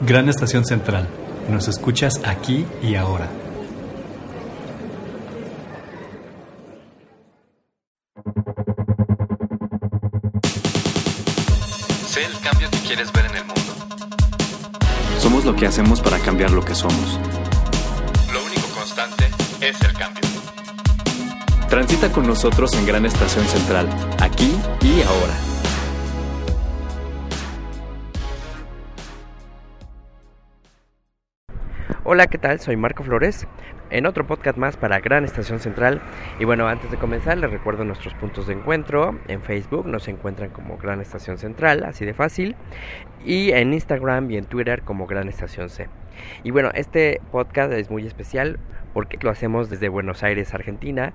Gran Estación Central. Nos escuchas aquí y ahora. Sé el cambio que quieres ver en el mundo. Somos lo que hacemos para cambiar lo que somos. Lo único constante es el cambio. Transita con nosotros en Gran Estación Central, aquí y ahora. Hola, ¿qué tal? Soy Marco Flores, en otro podcast más para Gran Estación Central. Y bueno, antes de comenzar, les recuerdo nuestros puntos de encuentro. En Facebook nos encuentran como Gran Estación Central, así de fácil. Y en Instagram y en Twitter como Gran Estación C. Y bueno, este podcast es muy especial porque lo hacemos desde Buenos Aires, Argentina.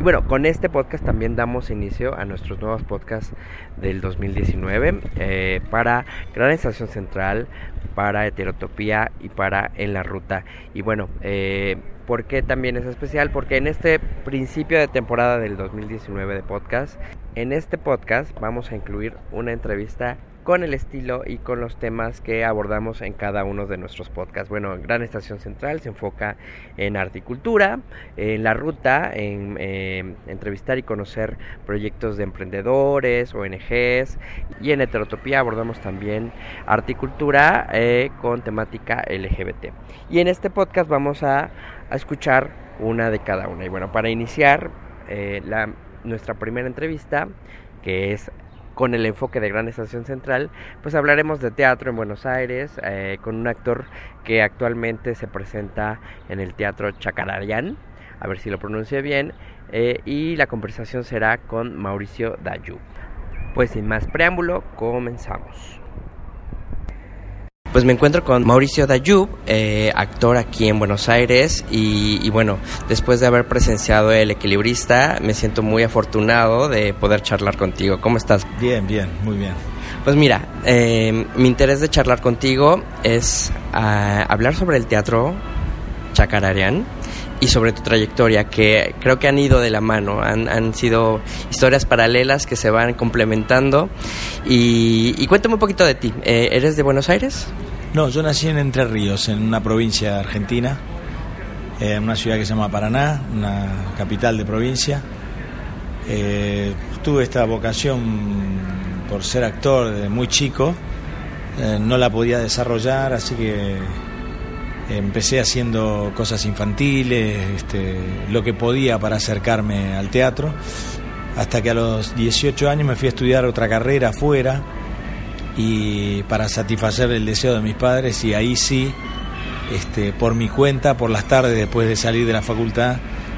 Y bueno, con este podcast también damos inicio a nuestros nuevos podcasts del 2019 eh, para Gran Estación Central, para Heterotopía y para En la Ruta. Y bueno, eh, ¿por qué también es especial? Porque en este principio de temporada del 2019 de podcast, en este podcast vamos a incluir una entrevista con el estilo y con los temas que abordamos en cada uno de nuestros podcasts. Bueno, Gran Estación Central se enfoca en articultura, en la ruta, en eh, entrevistar y conocer proyectos de emprendedores, ONGs y en Heterotopía abordamos también articultura eh, con temática LGBT. Y en este podcast vamos a, a, escuchar una de cada una. Y bueno, para iniciar eh, la, nuestra primera entrevista, que es con el enfoque de Gran Estación Central, pues hablaremos de teatro en Buenos Aires eh, con un actor que actualmente se presenta en el Teatro Chacararián, a ver si lo pronuncie bien, eh, y la conversación será con Mauricio Dayu. Pues sin más preámbulo, comenzamos. Pues me encuentro con Mauricio Dayub, eh, actor aquí en Buenos Aires y, y, bueno, después de haber presenciado El Equilibrista, me siento muy afortunado de poder charlar contigo. ¿Cómo estás? Bien, bien, muy bien. Pues mira, eh, mi interés de charlar contigo es uh, hablar sobre el teatro chacararian y sobre tu trayectoria, que creo que han ido de la mano, han, han sido historias paralelas que se van complementando. Y, cuéntame un poquito de ti, eh, ¿eres de Buenos Aires? No, yo nací en Entre Ríos, en una provincia argentina, en eh, una ciudad que se llama Paraná, una capital de provincia. Eh, tuve esta vocación por ser actor desde muy chico, no la podía desarrollar, así que empecé haciendo cosas infantiles, este, lo que podía para acercarme al teatro, hasta que a los 18 años me fui a estudiar otra carrera afuera y para satisfacer el deseo de mis padres y ahí sí, este, por mi cuenta, por las tardes después de salir de la facultad,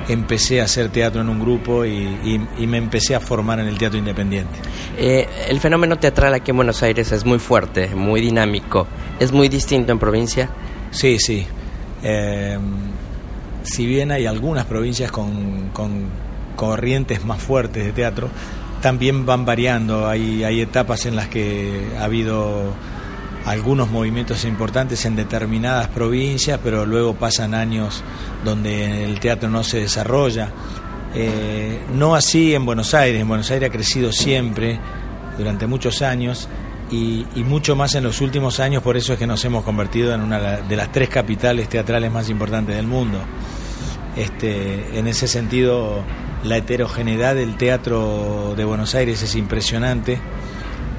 empecé a hacer teatro en un grupo y, me empecé a formar en el teatro independiente. Eh, el fenómeno teatral aquí en Buenos Aires es muy fuerte, muy dinámico. ¿Es muy distinto en provincia? Sí, sí. Eh, si bien hay algunas provincias con, con, corrientes más fuertes de teatro, también van variando. Hay, hay etapas en las que ha habido algunos movimientos importantes en determinadas provincias, pero luego pasan años donde el teatro no se desarrolla. Eh, no así en Buenos Aires. En Buenos Aires ha crecido siempre durante muchos años y, mucho más en los últimos años, por eso es que nos hemos convertido en una de las tres capitales teatrales más importantes del mundo. Este, en ese sentido, la heterogeneidad del teatro de Buenos Aires es impresionante.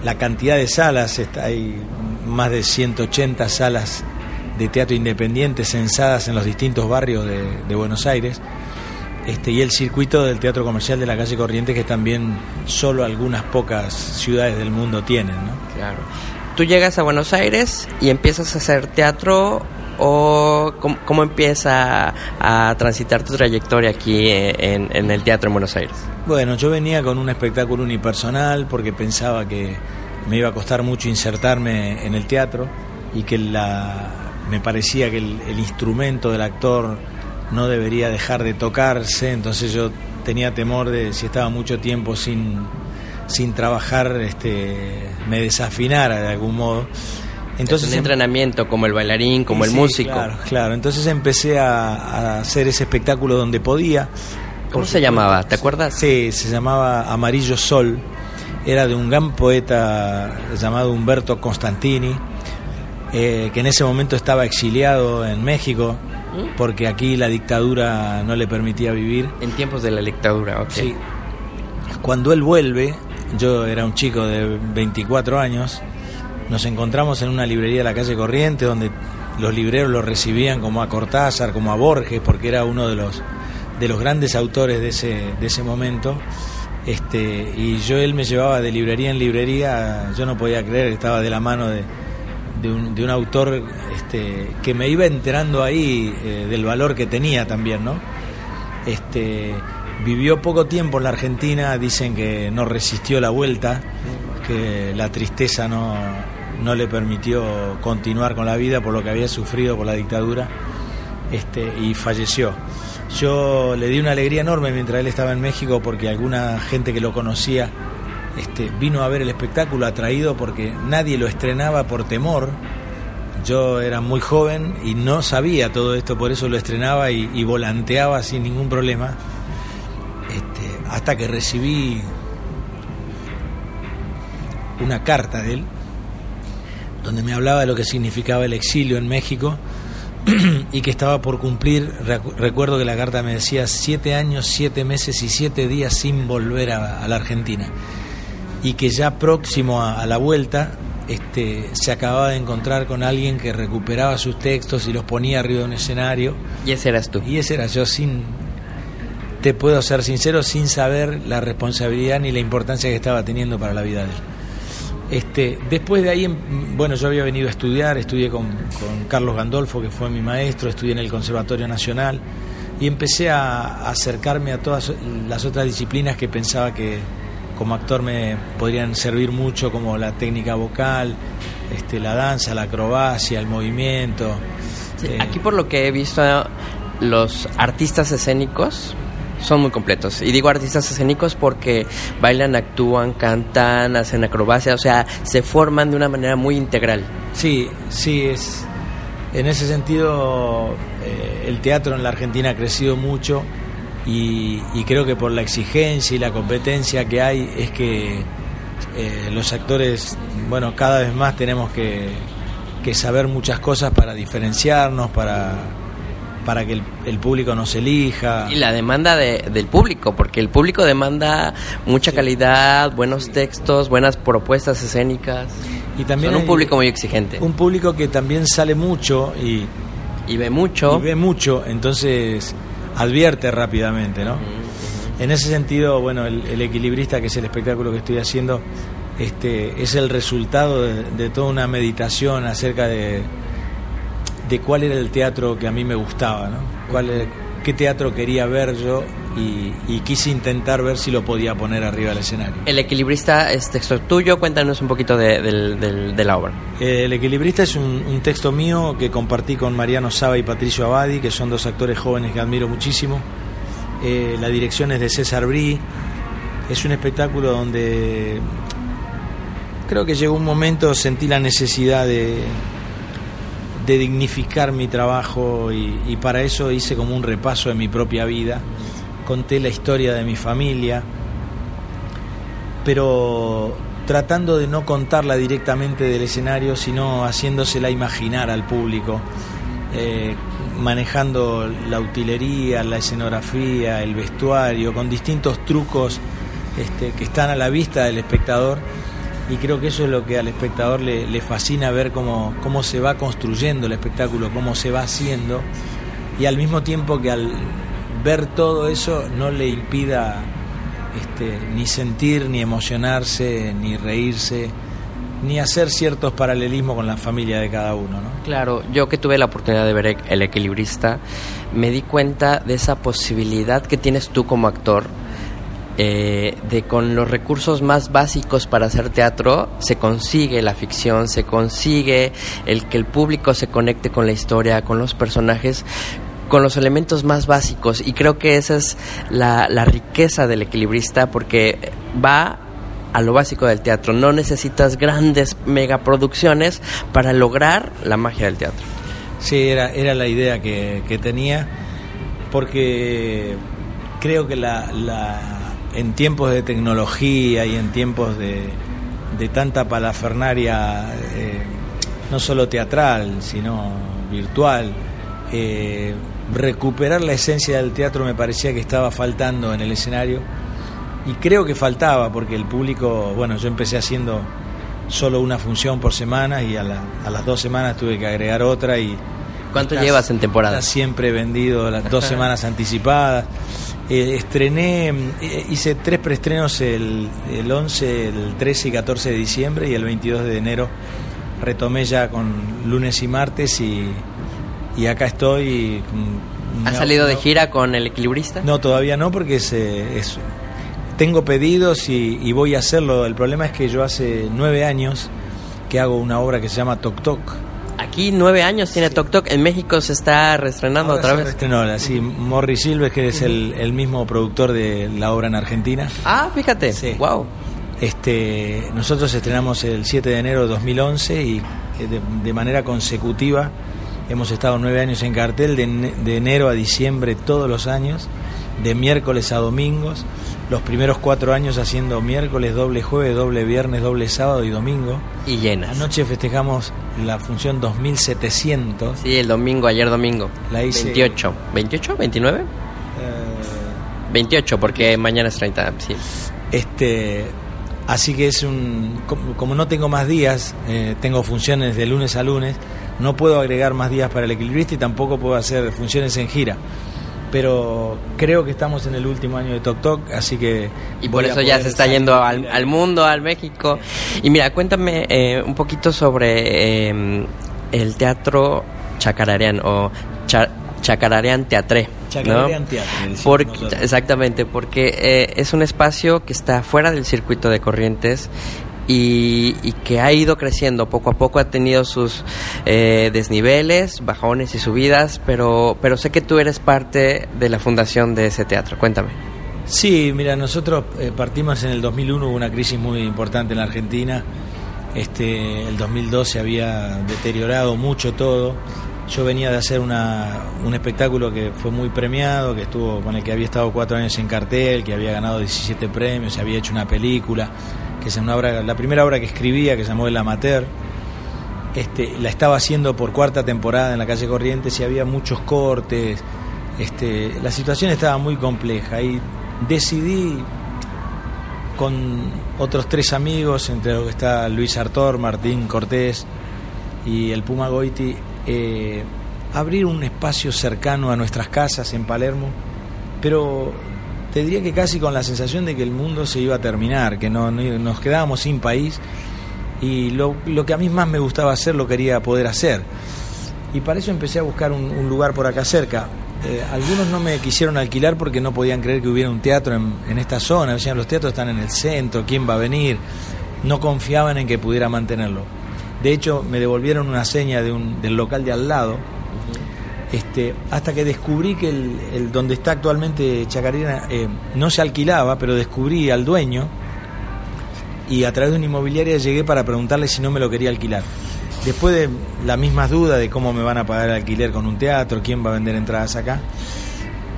La cantidad de salas, hay más de 180 salas de teatro independiente censadas en los distintos barrios de Buenos Aires. Este, y el circuito del teatro comercial de la calle Corrientes que también solo algunas pocas ciudades del mundo tienen. ¿no? Claro. Tú llegas a Buenos Aires y empiezas a hacer teatro o cómo, cómo empieza a, transitar tu trayectoria aquí en, en, el teatro en Buenos Aires? Bueno, yo venía con un espectáculo unipersonal porque pensaba que me iba a costar mucho insertarme en el teatro y que la, me parecía que el, el instrumento del actor no debería dejar de tocarse, entonces yo tenía temor de si estaba mucho tiempo sin, sin trabajar, este, me desafinara de algún modo. Entonces, es un entrenamiento como el bailarín, como el músico. Claro, claro. Entonces empecé a, a, hacer ese espectáculo donde podía. ¿Cómo se llamaba? ¿Te acuerdas? Sí, se llamaba Amarillo Sol. Era de un gran poeta llamado Humberto Constantini, eh, que en ese momento estaba exiliado en México porque aquí la dictadura no le permitía vivir. En tiempos de la dictadura, ok. Sí. Cuando él vuelve, yo era un chico de 24 años, nos encontramos en una librería de la calle Corriente donde los libreros lo recibían como a Cortázar, como a Borges, porque era uno de los, de los grandes autores de ese, de ese momento. Este, y yo él me llevaba de librería en librería, yo no podía creer que estaba de la mano de, de un, de un autor este, que me iba enterando ahí eh, del valor que tenía también, ¿no? Este, vivió poco tiempo en la Argentina, dicen que no resistió la vuelta, que la tristeza no, no le permitió continuar con la vida por lo que había sufrido por la dictadura este, y falleció. Yo le di una alegría enorme mientras él estaba en México porque alguna gente que lo conocía este, vino a ver el espectáculo atraído porque nadie lo estrenaba por temor. Yo era muy joven y no sabía todo esto, por eso lo estrenaba y, volanteaba sin ningún problema. Este, hasta que recibí una carta de él, donde me hablaba de lo que significaba el exilio en México y que estaba por cumplir, recuerdo que la carta me decía, siete años, siete meses y siete días sin volver a la Argentina y que ya próximo a, la vuelta este, se acababa de encontrar con alguien que recuperaba sus textos y los ponía arriba de un escenario. Y ese eras tú. Y ese era yo sin, te puedo ser sincero, sin saber la responsabilidad ni la importancia que estaba teniendo para la vida de él. Este, después de ahí, bueno, yo había venido a estudiar, estudié con, con Carlos Gandolfo, que fue mi maestro, estudié en el Conservatorio Nacional y empecé a acercarme a todas las otras disciplinas que pensaba que, como actor me podrían servir mucho como la técnica vocal, este, la danza, la acrobacia, el movimiento. Eh, aquí por lo que he visto, los artistas escénicos son muy completos. Y digo artistas escénicos porque bailan, actúan, cantan, hacen acrobacia, o sea, se forman de una manera muy integral. Sí, sí, es... En ese sentido, eh, el teatro en la Argentina ha crecido mucho y, creo que por la exigencia y la competencia que hay es que eh, los actores, bueno, cada vez más tenemos que, saber muchas cosas para diferenciarnos, para, para que el, público nos elija. Y la demanda del público, porque el público demanda mucha calidad, buenos textos, buenas propuestas escénicas. Y también Son un público muy exigente. Un público que también sale mucho y... Y ve mucho. Y ve mucho, entonces advierte rápidamente, ¿no? En ese sentido, bueno, el, equilibrista, que es el espectáculo que estoy haciendo, este, es el resultado de, toda una meditación acerca de, de cuál era el teatro que a mí me gustaba, ¿no? Cuál, qué teatro quería ver yo y, quise intentar ver si lo podía poner arriba del escenario. El equilibrista es texto tuyo, cuéntanos un poquito de, la obra. El equilibrista es un, texto mío que compartí con Mariano Saba y Patricio Abadi, que son dos actores jóvenes que admiro muchísimo. Eh, la dirección es de César Brí. Es un espectáculo donde creo que llegó un momento, sentí la necesidad de, de dignificar mi trabajo y, para eso hice como un repaso de mi propia vida, conté la historia de mi familia, pero tratando de no contarla directamente del escenario, sino haciéndosela imaginar al público, eh, manejando la utilería, la escenografía, el vestuario, con distintos trucos este, que están a la vista del espectador y creo que eso es lo que al espectador le, fascina ver cómo, cómo se va construyendo el espectáculo, cómo se va haciendo y al mismo tiempo que al ver todo eso no le impida este, ni sentir, ni emocionarse, ni reírse, ni hacer ciertos paralelismos con la familia de cada uno. ¿no? Claro, yo que tuve la oportunidad de ver El Equilibrista, me di cuenta de esa posibilidad que tienes tú como actor eh, de con los recursos más básicos para hacer teatro se consigue la ficción, se consigue el que el público se conecte con la historia, con los personajes, con los elementos más básicos y creo que esa es la, riqueza del equilibrista porque va a lo básico del teatro. No necesitas grandes megaproducciones para lograr la magia del teatro. Sí, era, era la idea que, que tenía, porque creo que la, la, en tiempos de tecnología y en tiempos de, de tanta palafernaria, eh, no solo teatral, sino virtual, eh, recuperar la esencia del teatro me parecía que estaba faltando en el escenario y creo que faltaba porque el público, bueno, yo empecé haciendo solo una función por semana y a, la, a las dos semanas tuve que agregar otra y... ¿Cuánto llevas en temporada? Siempre he vendido las dos semanas anticipadas. Eh, estrené, eh, hice tres preestrenos el, el 11, el 13 y 14 de diciembre y el 22 de enero retomé ya con lunes y martes y, y acá estoy. ¿Has no, salido de gira con el equilibrista? No, todavía no, porque es, es tengo pedidos y, y, voy a hacerlo. El problema es que yo hace nueve años que hago una obra que se llama Tok Tok. Aquí nueve años tiene sí. Tok Tok. En México se está reestrenando Ahora otra se vez. Reestrenó, sí, Morris Silves, que es el, el, mismo productor de la obra en Argentina. Ah, fíjate. Sí. Wow. Este, nosotros estrenamos el 7 de enero de 2011 y de, de manera consecutiva hemos estado nueve años en cartel, de, de enero a diciembre todos los años, de miércoles a domingos los primeros cuatro años haciendo miércoles, doble jueves, doble viernes, doble sábado y domingo. Y llenas. Anoche festejamos la función 2700. Sí, el domingo, ayer domingo. La hice. 28. ¿28? ¿29? Eh... 28, porque mañana es 30, sí. Este. Así que es un. Como no tengo más días, eh, tengo funciones de lunes a lunes, no puedo agregar más días para el equilibrista y tampoco puedo hacer funciones en gira pero creo que estamos en el último año de Tok Tok, así que... Y por eso ya se está yendo al, al, mundo, al México. Y mira, cuéntame eh, un poquito sobre eh, el teatro chacararean o cha, chacararean teatre. Chacararean ¿no? Porque, exactamente, porque eh, es un espacio que está fuera del circuito de corrientes y, y, que ha ido creciendo poco a poco, ha tenido sus eh, desniveles, bajones y subidas, pero, pero sé que tú eres parte de la fundación de ese teatro. Cuéntame. Sí, mira, nosotros eh, partimos en el 2001, hubo una crisis muy importante en la Argentina. Este, el 2002 se había deteriorado mucho todo. Yo venía de hacer una, un espectáculo que fue muy premiado, que estuvo con el que había estado cuatro años en cartel, que había ganado 17 premios, había hecho una película que es una obra, la primera obra que escribía, que se llamó El Amateur. Este, la estaba haciendo por cuarta temporada en la calle Corrientes y había muchos cortes. Este, la situación estaba muy compleja y decidí con otros tres amigos, entre los que está Luis Artor, Martín Cortés y el Puma Goiti, eh, abrir un espacio cercano a nuestras casas en Palermo, pero te diría que casi con la sensación de que el mundo se iba a terminar, que no, no nos quedábamos sin país y lo, que a mí más me gustaba hacer lo quería poder hacer. Y para eso empecé a buscar un, lugar por acá cerca. Eh, algunos no me quisieron alquilar porque no podían creer que hubiera un teatro en, en esta zona. Decían, los teatros están en el centro, ¿quién va a venir? No confiaban en que pudiera mantenerlo. De hecho, me devolvieron una seña de un, del local de al lado, este, hasta que descubrí que el, donde está actualmente Chacarera eh, no se alquilaba, pero descubrí al dueño y a través de una inmobiliaria llegué para preguntarle si no me lo quería alquilar. Después de las mismas dudas de cómo me van a pagar el alquiler con un teatro, quién va a vender entradas acá,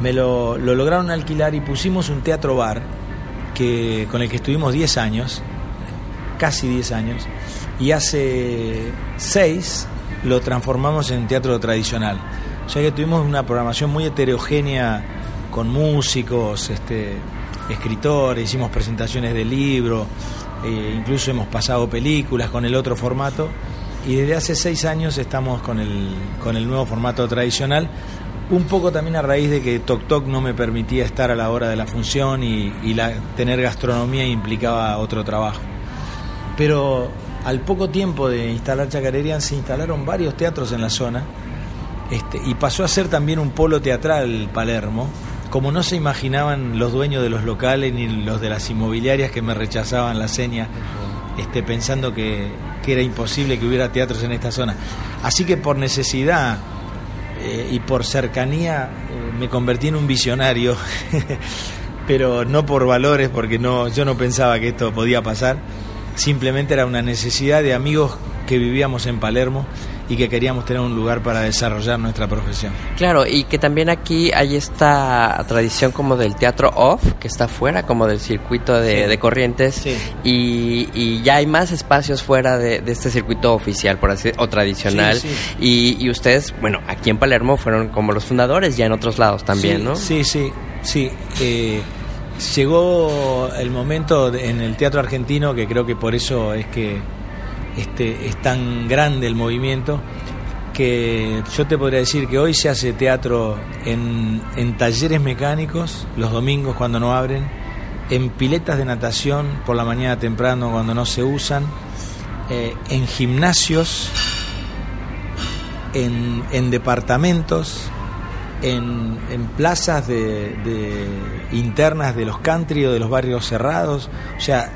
me lo, lo lograron alquilar y pusimos un teatro bar que, con el que estuvimos 10 años, casi 10 años, y hace 6 lo transformamos en teatro tradicional. O sea que tuvimos una programación muy heterogénea con músicos, este, escritores, hicimos presentaciones de libros, eh, incluso hemos pasado películas con el otro formato y desde hace seis años estamos con el, con el nuevo formato tradicional, un poco también a raíz de que Tok Tok no me permitía estar a la hora de la función y, tener gastronomía implicaba otro trabajo. Pero al poco tiempo de instalar Chacarerian se instalaron varios teatros en la zona este, y pasó a ser también un polo teatral Palermo como no se imaginaban los dueños de los locales ni los de las inmobiliarias que me rechazaban la seña, este, pensando que, que era imposible que hubiera teatros en esta zona. Así que por necesidad eh, y por cercanía eh, me convertí en un visionario, pero no por valores, porque no, yo no pensaba que esto podía pasar. Simplemente era una necesidad de amigos que vivíamos en Palermo y que queríamos tener un lugar para desarrollar nuestra profesión. Claro, y que también aquí hay esta tradición como del teatro off, que está fuera como del circuito de, de corrientes, Sí. y, y ya hay más espacios fuera de, de este circuito oficial, por así o tradicional, Sí. Y, y ustedes, bueno, aquí en Palermo fueron como los fundadores, ya en otros lados también, ¿no? Sí, sí, sí. Eh, llegó el momento en el teatro argentino, que creo que por eso es que este, es tan grande el movimiento, que yo te podría decir que hoy se hace teatro en, en talleres mecánicos, los domingos cuando no abren, en piletas de natación por la mañana temprano cuando no se usan, eh, en gimnasios, en, en departamentos, en, en plazas de, de internas de los country o de los barrios cerrados. O sea,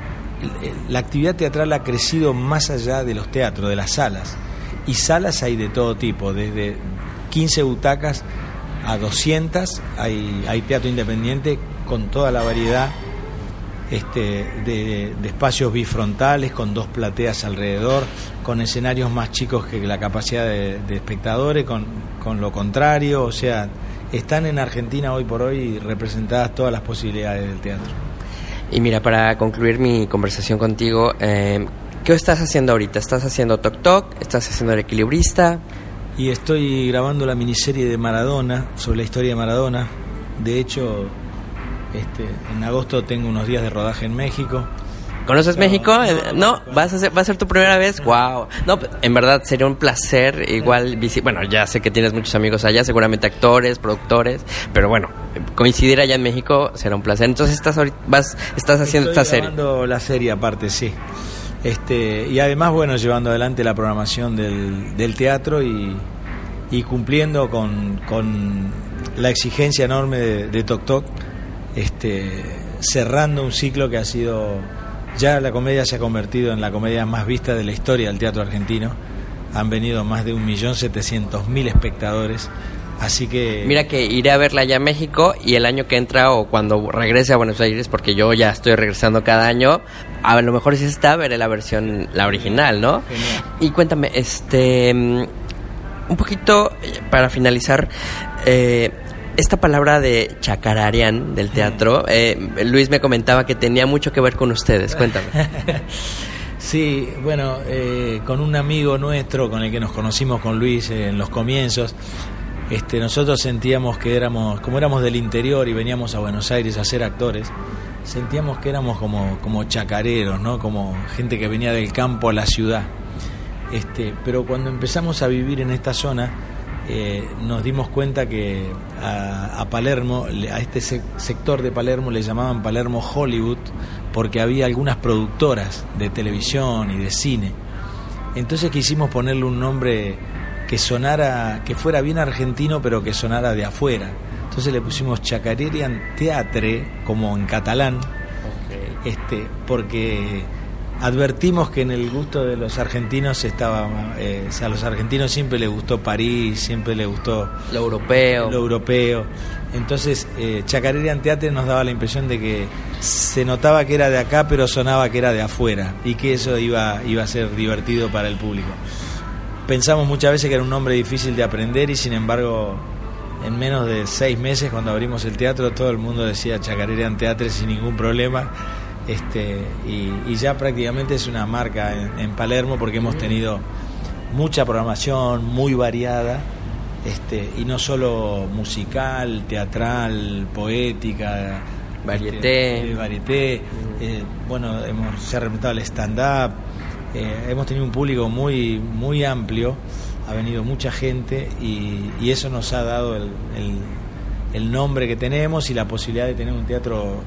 la actividad teatral ha crecido más allá de los teatros, de las salas. Y salas hay de todo tipo, desde 15 butacas a 200, hay, teatro independiente con toda la variedad este, de, espacios bifrontales, con dos plateas alrededor, con escenarios más chicos que la capacidad de, espectadores, con lo contrario, o sea, están en Argentina hoy por hoy representadas todas las posibilidades del teatro. Y mira, para concluir mi conversación contigo, eh, ¿qué estás haciendo ahorita? ¿Estás haciendo Tok Tok? ¿Estás haciendo El Equilibrista? Y estoy grabando la miniserie de Maradona, sobre la historia de Maradona. De hecho, este, en agosto tengo unos días de rodaje en México. ¿Conoces No, México? no, Eh, no, No, vas a ser, va a ser tu primera vez. Wow. No, en verdad sería un placer igual bueno, ya sé que tienes muchos amigos allá, seguramente actores, productores, pero bueno, coincidir allá en México será un placer. Entonces estás ahorita, vas estás haciendo Estoy esta serie. grabando la serie aparte, sí. Este, y además, bueno, llevando adelante la programación del, del teatro y, y cumpliendo con, con la exigencia enorme de, de Tok Tok, este, cerrando un ciclo que ha sido, ya la comedia se ha convertido en la comedia más vista de la historia del teatro argentino. Han venido más de 1.700.000 espectadores. Así que Mira que iré a verla allá a México y el año que entra o cuando regrese a Buenos Aires, porque yo ya estoy regresando cada año, a lo mejor si está, veré la versión, la original, ¿no? Genial. Y cuéntame, este, mm, un poquito eh, para finalizar, eh, esta palabra de chacararean del teatro, eh, Luis me comentaba que tenía mucho que ver con ustedes, cuéntame. Sí, bueno, eh, con un amigo nuestro con el que nos conocimos con Luis en los comienzos, este, nosotros sentíamos que éramos, como éramos del interior y veníamos a Buenos Aires a ser actores, sentíamos que éramos como, como chacareros, ¿no? Como gente que venía del campo a la ciudad. Este, pero cuando empezamos a vivir en esta zona, eh, nos dimos cuenta que a, a Palermo, le- a este sec- sector de Palermo le llamaban Palermo Hollywood porque había algunas productoras de televisión y de cine. Entonces quisimos ponerle un nombre que sonara, que fuera bien argentino, pero que sonara de afuera. Entonces le pusimos Chacarerian Teatre, como en catalán, este, porque advertimos que en el gusto de los argentinos estaba, eh, o sea, a los argentinos siempre les gustó París, siempre les gustó Lo europeo. lo europeo. Entonces, eh, Chacarerian Teatre nos daba la impresión de que se notaba que era de acá, pero sonaba que era de afuera y que eso iba, iba a ser divertido para el público. Pensamos muchas veces que era un nombre difícil de aprender y sin embargo, en menos de seis meses, cuando abrimos el teatro, todo el mundo decía Chacarerian Teatre sin ningún problema. Este, y, y ya prácticamente es una marca en, en Palermo porque hemos tenido mucha programación muy variada este, y no solo musical, teatral, poética, Varieté. este, varieté, eh, bueno, hemos, se ha representado el stand-up, eh, hemos tenido un público muy, muy amplio, ha venido mucha gente y, y eso nos ha dado el, el- el nombre que tenemos y la posibilidad de tener un teatro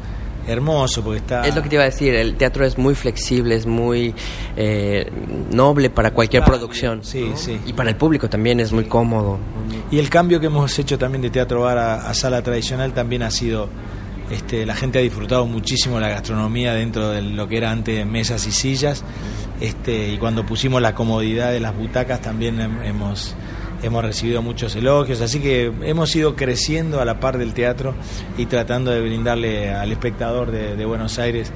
hermoso porque está... Es lo que te iba a decir, el teatro es muy flexible, es muy eh, noble para cualquier producción. Sí, sí. Y para el público también es muy cómodo. Y el cambio que hemos hecho también de teatro bar a, a sala tradicional también ha sido... Este, la gente ha disfrutado muchísimo la gastronomía dentro de lo que era antes mesas y sillas. Este, y cuando pusimos la comodidad de las butacas también hemos hemos recibido muchos elogios, así que hemos ido creciendo a la par del teatro y tratando de brindarle al espectador de, de Buenos Aires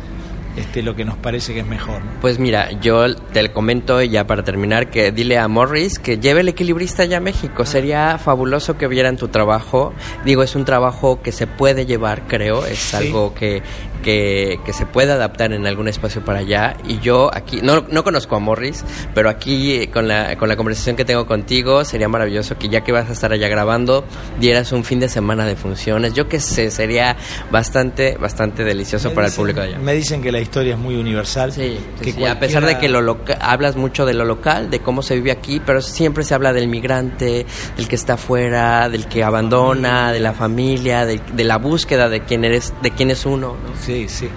este, lo que nos parece que es mejor. Pues mira, yo te comento ya para terminar que dile a Morris que lleve el equilibrista ya a México. Sería fabuloso que vieran tu trabajo. Digo, es un trabajo que se puede llevar, creo. Es algo que, que, que, se puede adaptar en algún espacio para allá. Y yo aquí, no, no conozco a Morris, pero aquí con la, con la conversación que tengo contigo, sería maravilloso que ya que vas a estar allá grabando, dieras un fin de semana de funciones. Yo que sé, sería bastante, bastante delicioso Me para el público de allá. Me dicen que la historia es muy universal. Sí, que sí, a pesar de cualquiera- que lo loca- hablas mucho de lo local, de cómo se vive aquí, pero siempre se habla del migrante, del que está afuera, del que abandona, de la familia, de, de la búsqueda de quién eres, de quién es uno. ¿no? Sí, sí.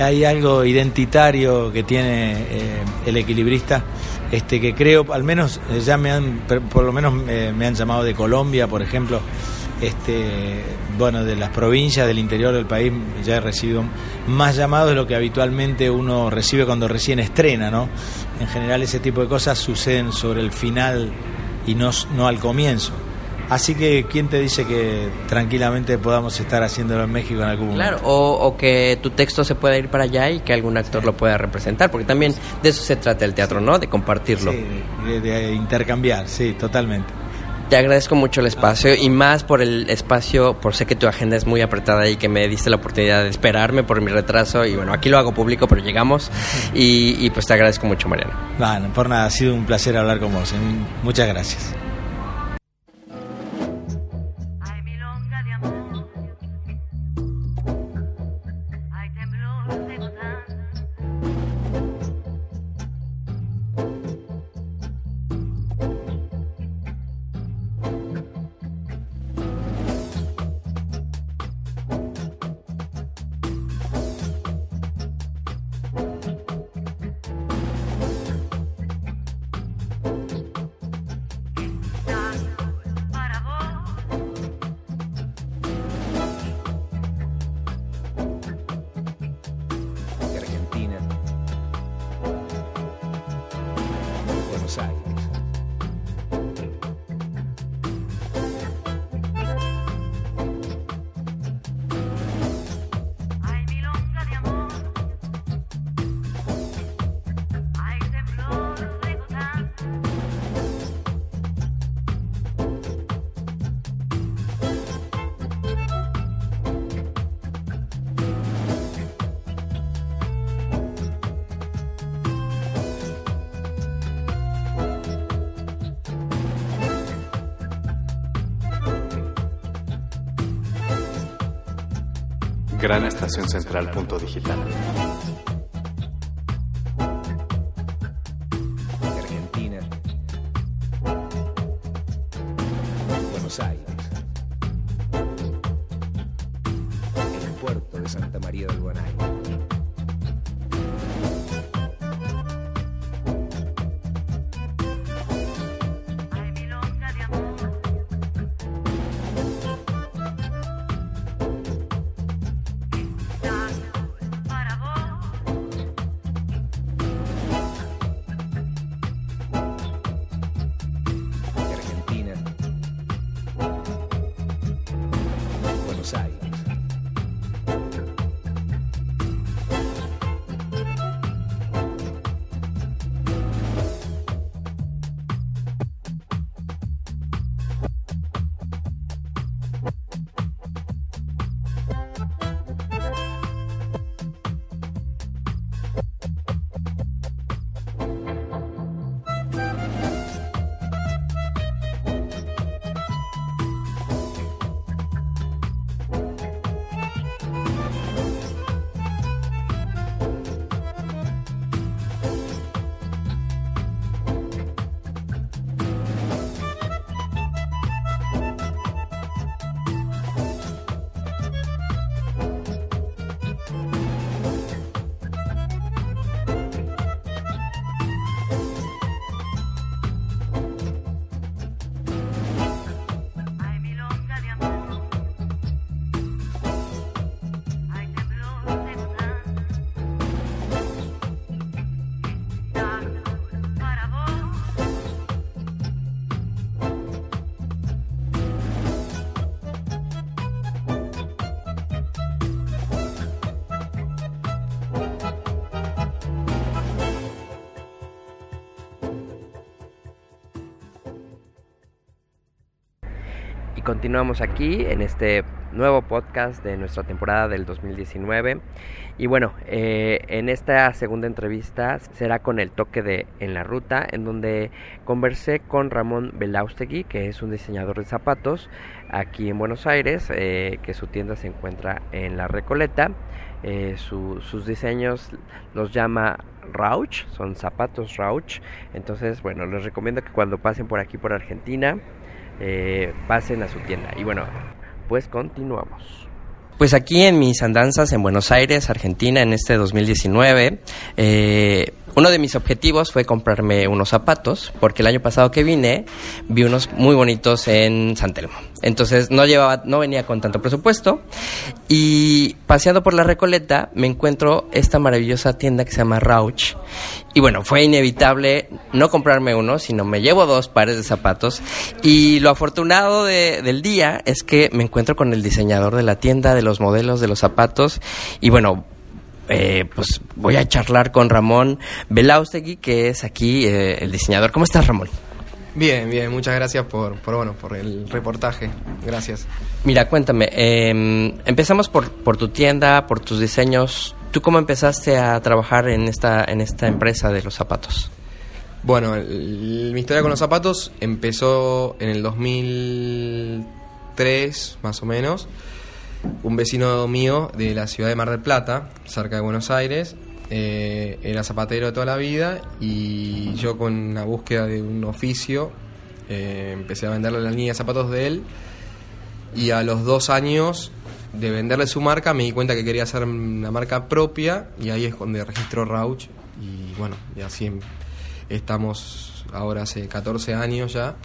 Hay algo identitario que tiene eh, el equilibrista, este que creo, al menos eh, ya me han, por lo menos eh, me han llamado de Colombia, por ejemplo, este, bueno, de las provincias del interior del país ya he recibido más llamados de lo que habitualmente uno recibe cuando recién estrena, ¿no? En general ese tipo de cosas suceden sobre el final y no, no al comienzo. Así que, ¿quién te dice que tranquilamente podamos estar haciéndolo en México en algún momento? Claro, o, o que tu texto se pueda ir para allá y que algún actor lo pueda representar, porque también de eso se trata el teatro, ¿no? De compartirlo. Sí, de, de intercambiar, sí, totalmente. Te agradezco mucho el espacio y más por el espacio, por sé que tu agenda es muy apretada y que me diste la oportunidad de esperarme por mi retraso y bueno, aquí lo hago público, pero llegamos y, y pues te agradezco mucho, Mariano. Bueno, por nada, ha sido un placer hablar con vos. ¿eh? Muchas gracias. Gran continuamos aquí en este nuevo podcast de nuestra temporada del 2019. Y bueno, eh, en esta segunda entrevista será con el toque de En la Ruta, en donde conversé con Ramón Belaustegui, que es un diseñador de zapatos aquí en Buenos Aires, eh, que su tienda se encuentra en La Recoleta. Eh, su- sus diseños los llama Rauch, son zapatos Rauch. Entonces, bueno, les recomiendo que cuando pasen por aquí por Argentina, eh, pasen a su tienda. Y bueno, pues continuamos. Pues aquí en mis andanzas en Buenos Aires, Argentina, en este 2019, eh, uno de mis objetivos fue comprarme unos zapatos, porque el año pasado que vine vi unos muy bonitos en San Telmo. Entonces no llevaba, no venía con tanto presupuesto y paseando por la Recoleta me encuentro esta maravillosa tienda que se llama Rauch y bueno fue inevitable no comprarme uno, sino me llevo dos pares de zapatos y lo afortunado de- del día es que me encuentro con el diseñador de la tienda, de los modelos de los zapatos y bueno eh, pues voy a charlar con Ramón Belaustegui, que es aquí eh, el diseñador. ¿Cómo estás, Ramón? Bien, bien, muchas gracias por, por, bueno, por el reportaje. Gracias. Mira, cuéntame, eh, empezamos por, por tu tienda, por tus diseños. ¿Tú cómo empezaste a trabajar en esta, en esta empresa de los zapatos? Bueno, el- mi historia con los zapatos empezó en el 2003, más o menos. Un vecino mío de la ciudad de Mar del Plata, cerca de Buenos Aires, eh, era zapatero de toda la vida y yo con la búsqueda de un oficio eh, empecé a venderle la línea de zapatos de él y a los dos años de venderle su marca me di cuenta que quería hacer una marca propia y ahí es donde registró Rauch y bueno, y así em- estamos ahora hace 14 años ya.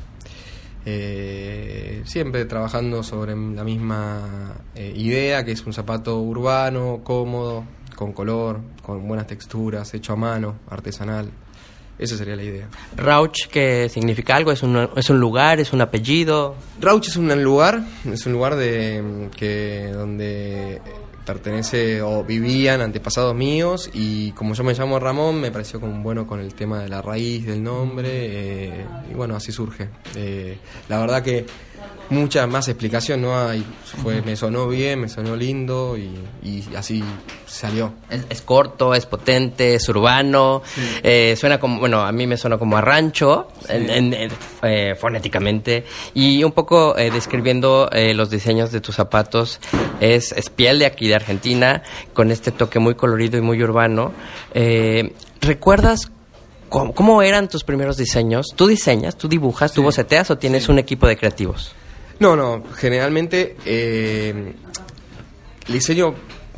Eh, siempre trabajando sobre la misma idea, que es un zapato urbano, cómodo, con color, con buenas texturas, hecho a mano, artesanal. Esa sería la idea. Rauch, ¿qué significa algo? ¿Es un, ¿Es un lugar? ¿Es un apellido? Rauch es un lugar, es un lugar de que donde pertenece o vivían antepasados míos y como yo me llamo Ramón me pareció como bueno con el tema de la raíz del nombre eh, y bueno así surge. Eh, la verdad que mucha más explicación no hay, fue me sonó bien, me sonó lindo y, y así salió. Es, es corto, es potente, es urbano, eh, suena como, bueno, a mí me suena como a rancho, en- en- en- eh, fonéticamente, y un poco eh, describiendo eh, los diseños de tus zapatos, es, es piel de aquí de Argentina, con este toque muy colorido y muy urbano. Eh, ¿Recuerdas cómo, cómo eran tus primeros diseños? ¿Tú diseñas, tú dibujas, tú boceteas o tienes un equipo de creativos? No, no, generalmente eh, el diseño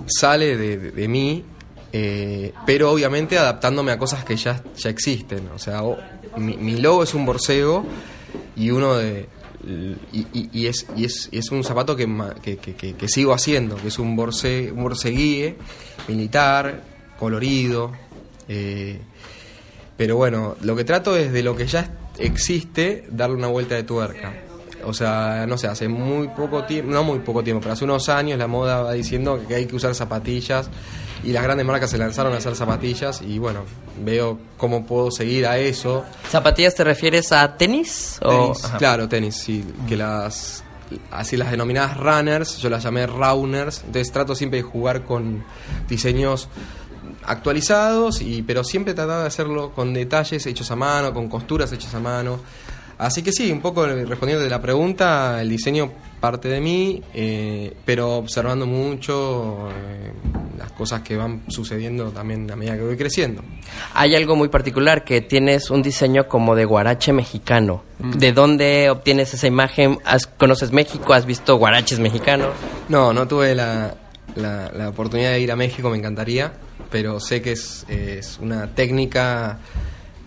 sale de, de- mí, eh, pero obviamente adaptándome a cosas que ya, ya existen. O sea, mi, mi logo es un borcego y uno de... Y, y- y es, y, es, es un zapato que, que, que- que- sigo haciendo, que es un, borse, un borceguíe militar, colorido. eh, pero bueno, lo que trato es de lo que ya existe, darle una vuelta de tuerca. O sea, no sé, hace muy poco tiempo, no muy poco tiempo, pero hace unos años la moda va diciendo que hay que usar zapatillas y las grandes marcas se lanzaron a hacer zapatillas y bueno, veo cómo puedo seguir a eso. ¿Zapatillas te refieres a tenis? o- Tenis, claro, tenis, sí, que las así las denominadas runners, yo las llamé rauners, entonces trato siempre de jugar con diseños actualizados y pero siempre trataba de hacerlo con detalles hechos a mano, con costuras hechas a mano. Así que sí, un poco respondiendo de la pregunta, el diseño parte de mí, eh, pero observando mucho eh, las cosas que van sucediendo también a medida que voy creciendo. Hay algo muy particular, que tienes un diseño como de guarache mexicano. Mm. ¿De dónde obtienes esa imagen? ¿Has- ¿Conoces México? ¿Has visto guaraches mexicanos? No, no tuve la, la, la oportunidad de ir a México, me encantaría, pero sé que es, es una técnica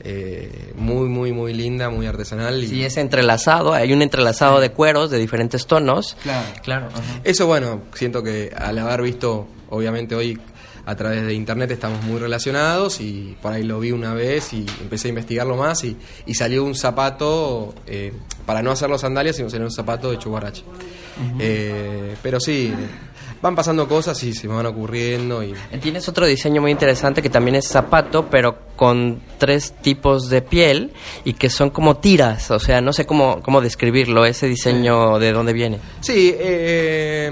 eh, muy, muy, muy linda, muy artesanal. Y Sí, es entrelazado, hay un entrelazado de cueros de diferentes tonos. Claro. Claro. Eso, bueno, siento que al haber visto, obviamente hoy a través de internet estamos muy relacionados y por ahí lo vi una vez y empecé a investigarlo más y, y salió un zapato, eh, para no hacer los sandalias, sino salió un zapato de chuguarache. Eh, pero sí, van pasando cosas y se me van ocurriendo y Tienes otro diseño muy interesante que también es zapato, pero con tres tipos de piel y que son como tiras. O sea, no sé cómo, cómo describirlo, ese diseño de dónde viene. Sí, eh,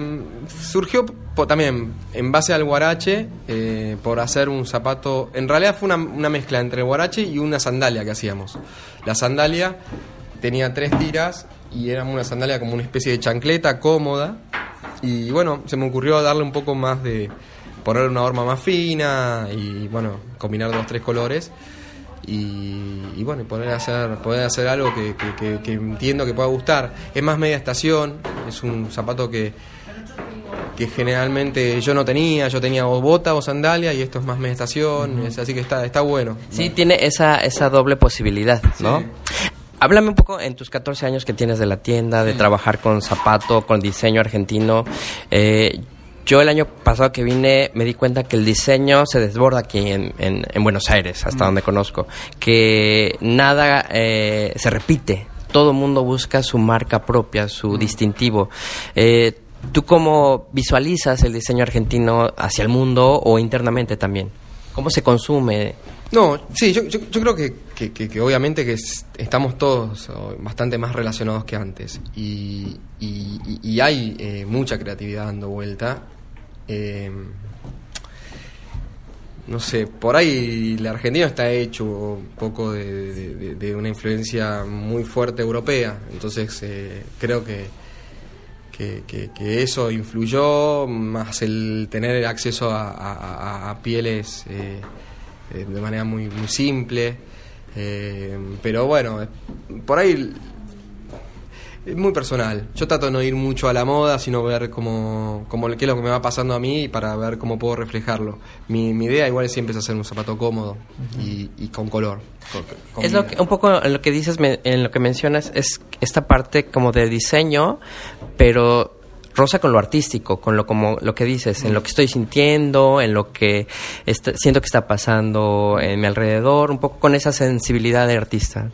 surgió po- también en base al guarache eh, por hacer un zapato. En realidad fue una, una mezcla entre el guarache y una sandalia que hacíamos. La sandalia tenía tres tiras y era una sandalia como una especie de chancleta cómoda. Y bueno, se me ocurrió darle un poco más de. poner una horma más fina y bueno, combinar dos, tres colores. Y, y bueno, poder hacer, poder hacer algo que, que- que- que entiendo que pueda gustar. Es más media estación, es un zapato que, que generalmente yo no tenía, yo tenía o bota o sandalia y esto es más media estación, es- así que está, está bueno. Sí, tiene esa, esa doble posibilidad, ¿no? Háblame un poco en tus 14 años que tienes de la tienda, de trabajar con zapato, con diseño argentino. Eh, yo el año pasado que vine me di cuenta que el diseño se desborda aquí en, en- en Buenos Aires, hasta donde conozco. Que nada eh, se repite. Todo mundo busca su marca propia, su distintivo. Eh, ¿Tú cómo visualizas el diseño argentino hacia el mundo o internamente también? ¿Cómo se consume? No, sí, yo, yo, yo creo que, que- obviamente que es- estamos todos bastante más relacionados que antes. Y, y- hay eh, mucha creatividad dando vuelta. Eh, no sé, por ahí el argentino está hecho un poco de, una influencia muy fuerte europea, entonces eh, creo que, que, eso influyó, más el tener acceso a, pieles eh, de manera muy, muy simple, eh, pero bueno, por ahí es muy personal. Yo trato de no ir mucho a la moda, sino ver cómo, cómo, qué es lo que me va pasando a mí para ver cómo puedo reflejarlo. Mi, mi idea igual siempre es hacer un zapato cómodo y, y con color. con- con Es lo que, un poco en lo que dices, me- en lo que mencionas, es esta parte como de diseño, pero rosa con lo artístico, con lo como lo que dices, en lo que estoy sintiendo, en lo que está- siento que está pasando en mi alrededor, un poco con esa sensibilidad de artista.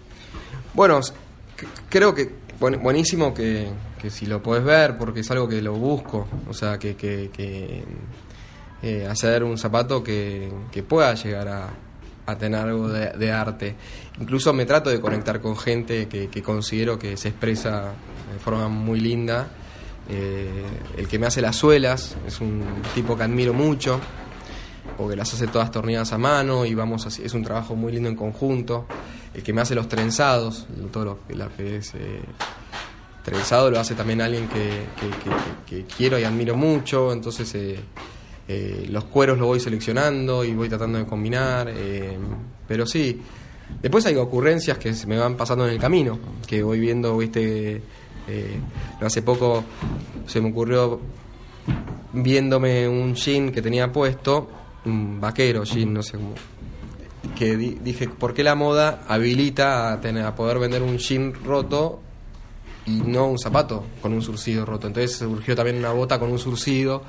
Bueno, creo que buen- buenísimo que, que si lo podés ver, porque es algo que lo busco. O sea, que, que, que, eh, hacer un zapato que, que pueda llegar a, a tener algo de, de arte. Incluso me trato de conectar con gente que, que considero que se expresa de forma muy linda. Eh, el que me hace las suelas es un tipo que admiro mucho porque las hace todas torneadas a mano y vamos así, es un trabajo muy lindo en conjunto. El que me hace los trenzados, todo lo, lo que es eh, trenzado lo hace también alguien que, que- que- quiero y admiro mucho, entonces eh, los cueros los voy seleccionando y voy tratando de combinar, pero sí, después hay ocurrencias que se me van pasando en el camino, que voy viendo, viste, eh, hace poco se me ocurrió viéndome un jean que tenía puesto, un vaquero jean, no sé cómo. Que di- dije, ¿por qué la moda habilita a, tener, a poder vender un jean roto y no un zapato con un surcido roto? Entonces surgió también una bota con un surcido,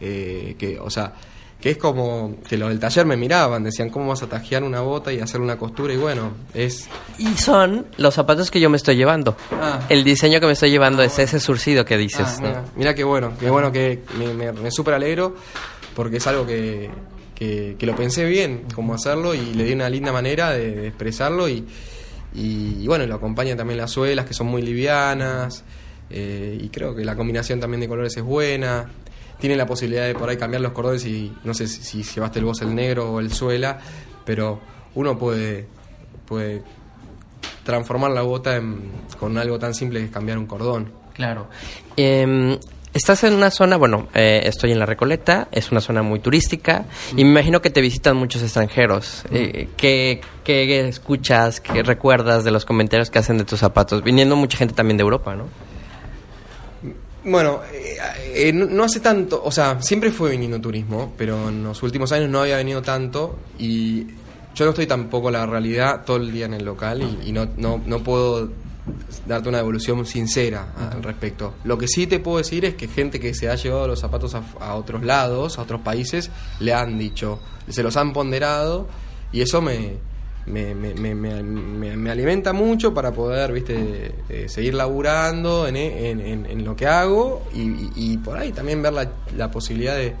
eh, que, o sea, que es como que los del taller me miraban, decían, ¿cómo vas a tajear una bota y hacer una costura? Y bueno, es Y son los zapatos que yo me estoy llevando. Ah. El diseño que me estoy llevando es ese surcido que dices. Ah, ¿no? mira, mira qué bueno, qué bueno que me, me, me súper alegro porque es algo que, que, que lo pensé bien, cómo hacerlo y le di una linda manera de, de expresarlo y, y, y bueno, lo acompañan también las suelas que son muy livianas eh, y creo que la combinación también de colores es buena. Tiene la posibilidad de por ahí cambiar los cordones y no sé si, si llevaste el vos el negro o el suela, pero uno puede, puede transformar la bota en- con algo tan simple que es cambiar un cordón. Claro. Em, estás en una zona, bueno, eh, estoy en la Recoleta, es una zona muy turística y me imagino que te visitan muchos extranjeros. Eh, ¿qué, qué escuchas, qué recuerdas de los comentarios que hacen de tus zapatos? Viniendo mucha gente también de Europa, ¿no? Bueno, eh, eh, no hace tanto, o sea, siempre fue viniendo turismo, pero en los últimos años no había venido tanto y yo no estoy tampoco la realidad todo el día en el local y, y no, no, no puedo darte una devolución sincera al respecto. Lo que sí te puedo decir es que gente que se ha llevado los zapatos a, a otros lados, a otros países, le han dicho, se los han ponderado y eso me, me, me, me, me- me- me alimenta mucho para poder, viste, eh, seguir laburando en, en- en- en lo que hago y, y- y por ahí también ver la, la posibilidad de,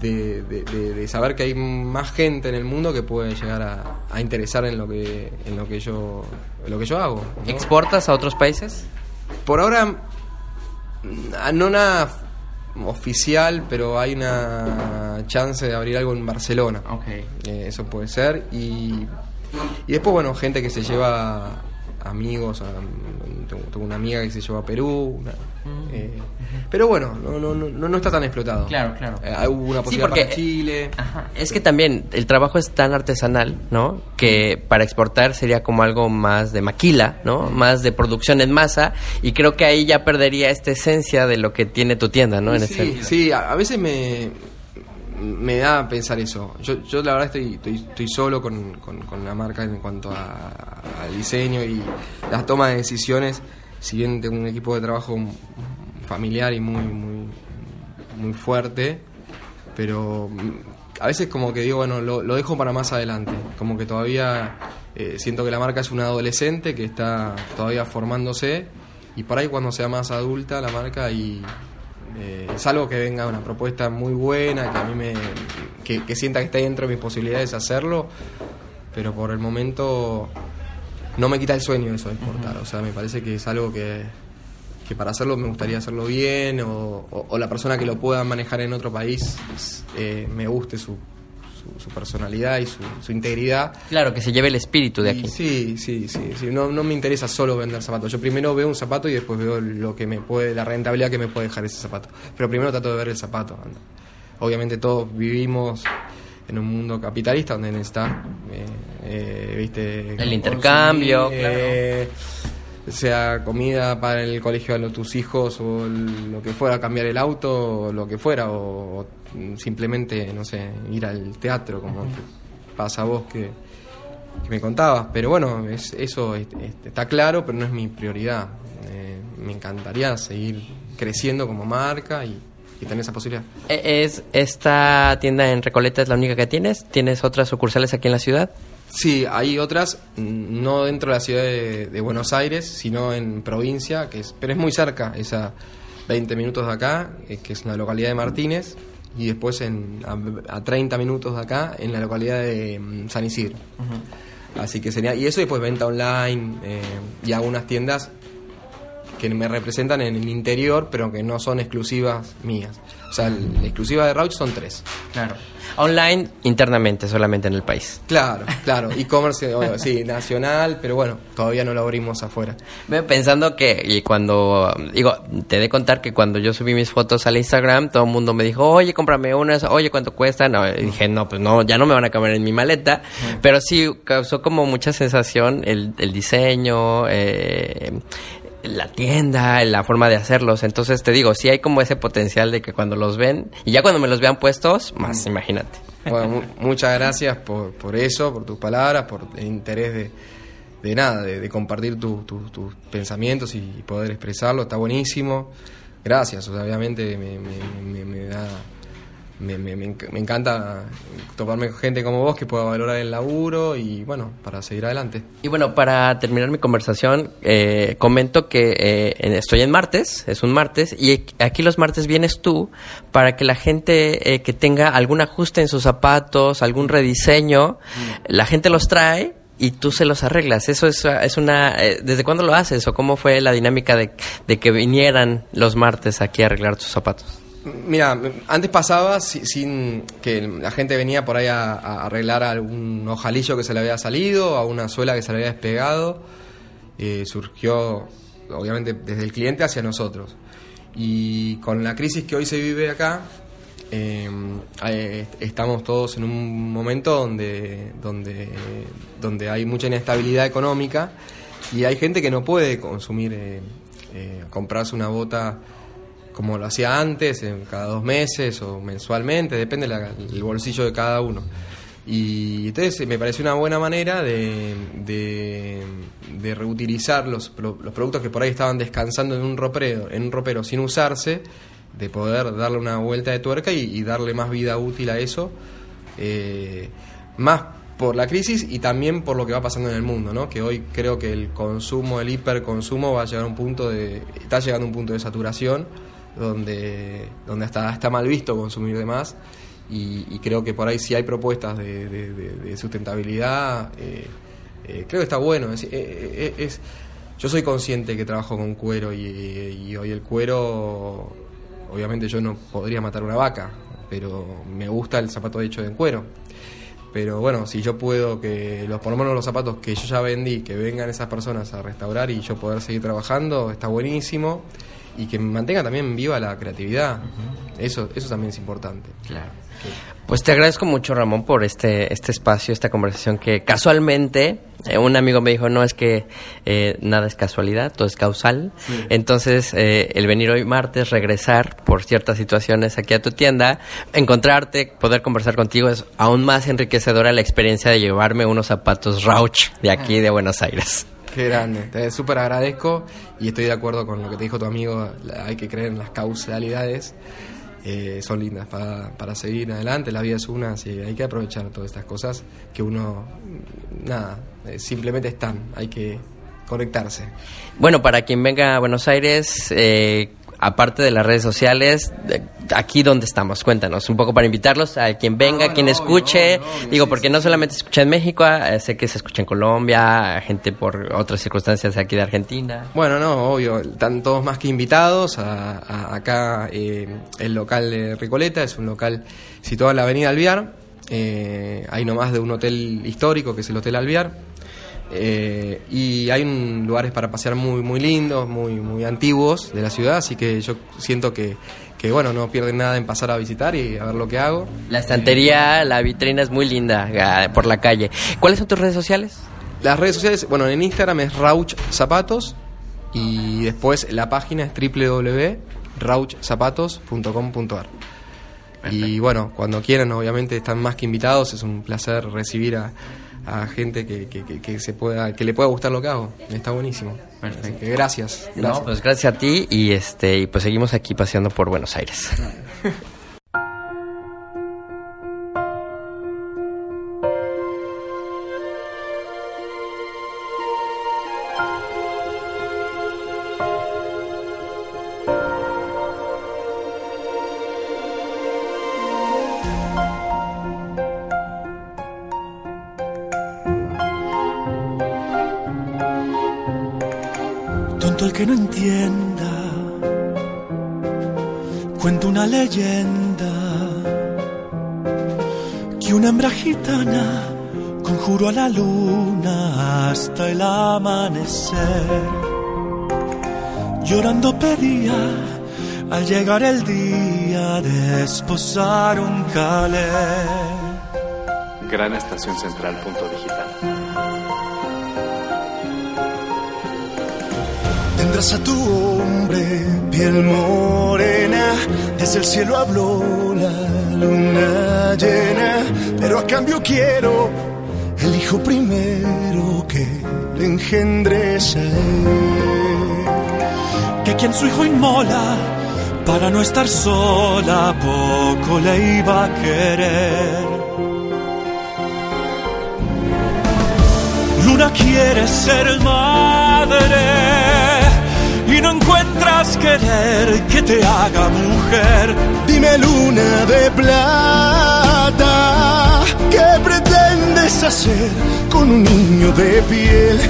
de, de- saber que hay más gente en el mundo que puede llegar a, a interesar en lo que en lo que yo en lo que yo hago. ¿no? ¿Exportas a otros países? Por ahora, mm, no nada oficial, pero hay una chance de abrir algo en Barcelona. Ok. Eh, eso puede ser. Y, y después, bueno, gente que se lleva amigos. a- tengo, tengo una amiga que se lleva a Perú. una- eh, pero bueno, no, no, no, no está tan explotado. Claro, claro. Eh, hay una Sí, posibilidad porque- para Chile. Ajá. Es que también el trabajo es tan artesanal, ¿no? Que para exportar sería como algo más de maquila, ¿no? Más de producción en masa. Y creo que ahí ya perdería esta esencia de lo que tiene tu tienda, ¿no? En ese sí, sentido. sí, a, a veces me, me da pensar eso. Yo, yo la verdad estoy, estoy, estoy solo con, con- con la marca en cuanto al diseño y las tomas de decisiones. Si bien tengo un equipo de trabajo familiar y muy, muy, muy fuerte, pero a veces como que digo, bueno, lo, lo dejo para más adelante. Como que todavía eh, siento que la marca es una adolescente que está todavía formándose y por ahí cuando sea más adulta la marca y eh, salvo que venga una propuesta muy buena, que a mí me que, que sienta que está dentro de mis posibilidades hacerlo, pero por el momento no me quita el sueño eso de exportar. O sea, me parece que es algo que, que para hacerlo me gustaría hacerlo bien o, o- o la persona que lo pueda manejar en otro país eh, me guste su, su, su personalidad y su, su integridad. Claro, que se lleve el espíritu de Y aquí. Sí, sí, sí, sí. No, no me interesa solo vender zapatos. Yo primero veo un zapato y después veo lo que me puede, la rentabilidad que me puede dejar ese zapato. Pero primero trato de ver el zapato. Obviamente todos vivimos en un mundo capitalista donde necesitas, eh, eh, viste, El intercambio, consumir, eh, sea comida para el colegio de tus hijos o el- lo que fuera, cambiar el auto o lo que fuera, o, o simplemente, no sé, ir al teatro, como te pasa a vos que, que me contabas. Pero bueno, es, eso es- es- está claro, pero no es mi prioridad. Eh, me encantaría seguir creciendo como marca y, y tener esa posibilidad. E- ¿Es esta tienda en Recoleta es la única que tienes? ¿Tienes otras sucursales aquí en la ciudad? Sí, hay otras, mm, no dentro de la ciudad de, de Buenos Aires, sino en provincia, que es, pero es muy cerca, es a 20 minutos de acá, eh, que es la localidad de Martínez, y después en, a, a 30 minutos de acá, en la localidad de mm, San Isidro. Así que sería, y eso después venta online eh, y algunas tiendas que me representan en el interior, pero que no son exclusivas mías. O sea, la exclusiva de Rauch son tres. Claro. Online, internamente, solamente en el país. Claro, claro, e-commerce, eh, sí, nacional, pero bueno, todavía no lo abrimos afuera. Pensando que, y cuando, digo, te de contar que cuando yo subí mis fotos al Instagram, todo el mundo me dijo, oye, cómprame unas, oye, ¿cuánto cuesta? No, y dije, no, pues no, ya no me van a caber en mi maleta, pero sí causó como mucha sensación el, el diseño, eh, la tienda, la forma de hacerlos. Entonces te digo, sí hay como ese potencial de que cuando los ven, y ya cuando me los vean puestos, más imagínate. Bueno, mu- muchas gracias por, por eso, por tus palabras, por el interés de, de nada, de, de compartir tu- tu- tus pensamientos y poder expresarlo, está buenísimo. Gracias, o sea, obviamente me, me- me- me da... Me, me- me enc- me encanta toparme con gente como vos que pueda valorar el laburo y bueno, para seguir adelante. Y bueno, para terminar mi conversación, eh, comento que eh, estoy en martes, es un martes, y aquí los martes vienes tú para que la gente eh, que tenga algún ajuste en sus zapatos, algún rediseño, la gente los trae y tú se los arreglas. Eso es, es una... eh, ¿Desde cuándo lo haces o cómo fue la dinámica de, de que vinieran los martes aquí a arreglar tus zapatos? Mira, antes pasaba si- sin que la gente venía por ahí a, a arreglar algún ojalillo que se le había salido, a una suela que se le había despegado. Eh, surgió, obviamente, desde el cliente hacia nosotros. Y con la crisis que hoy se vive acá, eh, eh, estamos todos en un momento donde, donde, donde hay mucha inestabilidad económica y hay gente que no puede consumir, eh, comprarse una bota como lo hacía antes, en cada dos meses o mensualmente, depende del bolsillo de cada uno. Y entonces eh, me pareció una buena manera de, de, reutilizar los, los productos que por ahí estaban descansando en un ropero, en un ropero sin usarse, de poder darle una vuelta de tuerca y, y darle más vida útil a eso. eh, más por la crisis y también por lo que va pasando en el mundo, ¿no? Que hoy creo que el consumo, el hiperconsumo va a llegar a un punto de está llegando a un punto de saturación donde donde hasta está mal visto consumir de más y, creo que por ahí sí hay propuestas de, sustentabilidad. eh, eh, creo que está bueno. Es, eh, es- yo soy consciente que trabajo con cuero y, hoy el cuero, obviamente yo no podría matar una vaca, pero me gusta el zapato hecho de cuero. Pero bueno, si yo puedo que los por lo menos los zapatos que yo ya vendí, que vengan esas personas a restaurar y yo poder seguir trabajando, está buenísimo. Y que mantenga también viva la creatividad. Eso, eso también es importante. Claro. Pues te agradezco mucho, Ramón, por este, este espacio, esta conversación que casualmente eh, un amigo me dijo, no es que eh, nada es casualidad, todo es causal. Entonces, eh, el venir hoy martes, regresar por ciertas situaciones aquí a tu tienda, encontrarte, poder conversar contigo es aún más enriquecedora la experiencia de llevarme unos zapatos Rauch de aquí de Buenos Aires. Qué grande, te súper agradezco y estoy de acuerdo con lo que te dijo tu amigo, hay que creer en las causalidades, eh, son lindas para, para seguir adelante, la vida es una, así hay que aprovechar todas estas cosas que uno, nada, eh, simplemente están, hay que conectarse. Bueno, para quien venga a Buenos Aires, eh, aparte de las redes sociales, de- aquí donde estamos, cuéntanos un poco para invitarlos a quien venga, quien escuche, digo, porque no solamente se escucha en México, eh, sé que se escucha en Colombia, gente por otras circunstancias aquí de Argentina. Bueno, no, obvio, están todos más que invitados a, a- acá eh, el local de Recoleta, es un local situado en la avenida Alvear, eh, hay nomás de un hotel histórico que es el Hotel Alvear, eh, y hay un- lugares para pasear muy muy lindos, muy muy antiguos de la ciudad, así que yo siento que, que bueno, no pierden nada en pasar a visitar y a ver lo que hago. La estantería, la vitrina es muy linda ah, por la calle. ¿Cuáles son tus redes sociales? Las redes sociales, bueno, en Instagram es Rauch Zapatos y después la página es www.rauchzapatos.com.ar. Y bueno, cuando quieran, obviamente están más que invitados, es un placer recibir a, a gente que, que- que- que se pueda, que le pueda gustar lo que hago. Está buenísimo. Que gracias. gracias. No, pues gracias a ti y este y pues seguimos aquí paseando por Buenos Aires. el que no entienda. Cuento una leyenda que una hembra gitana conjuró a la luna hasta el amanecer. Llorando pedía al llegar el día de esposar un calé. Gran Estación Central punto digital. A tu hombre, piel morena, desde el cielo habló la luna llena, pero a cambio quiero el hijo primero que le engendres a. Que quien su hijo inmola para no estar sola, poco le iba a querer. Luna quiere ser madre encuentras querer que te haga mujer. Dime luna de plata, ¿qué pretendes hacer con un niño de piel?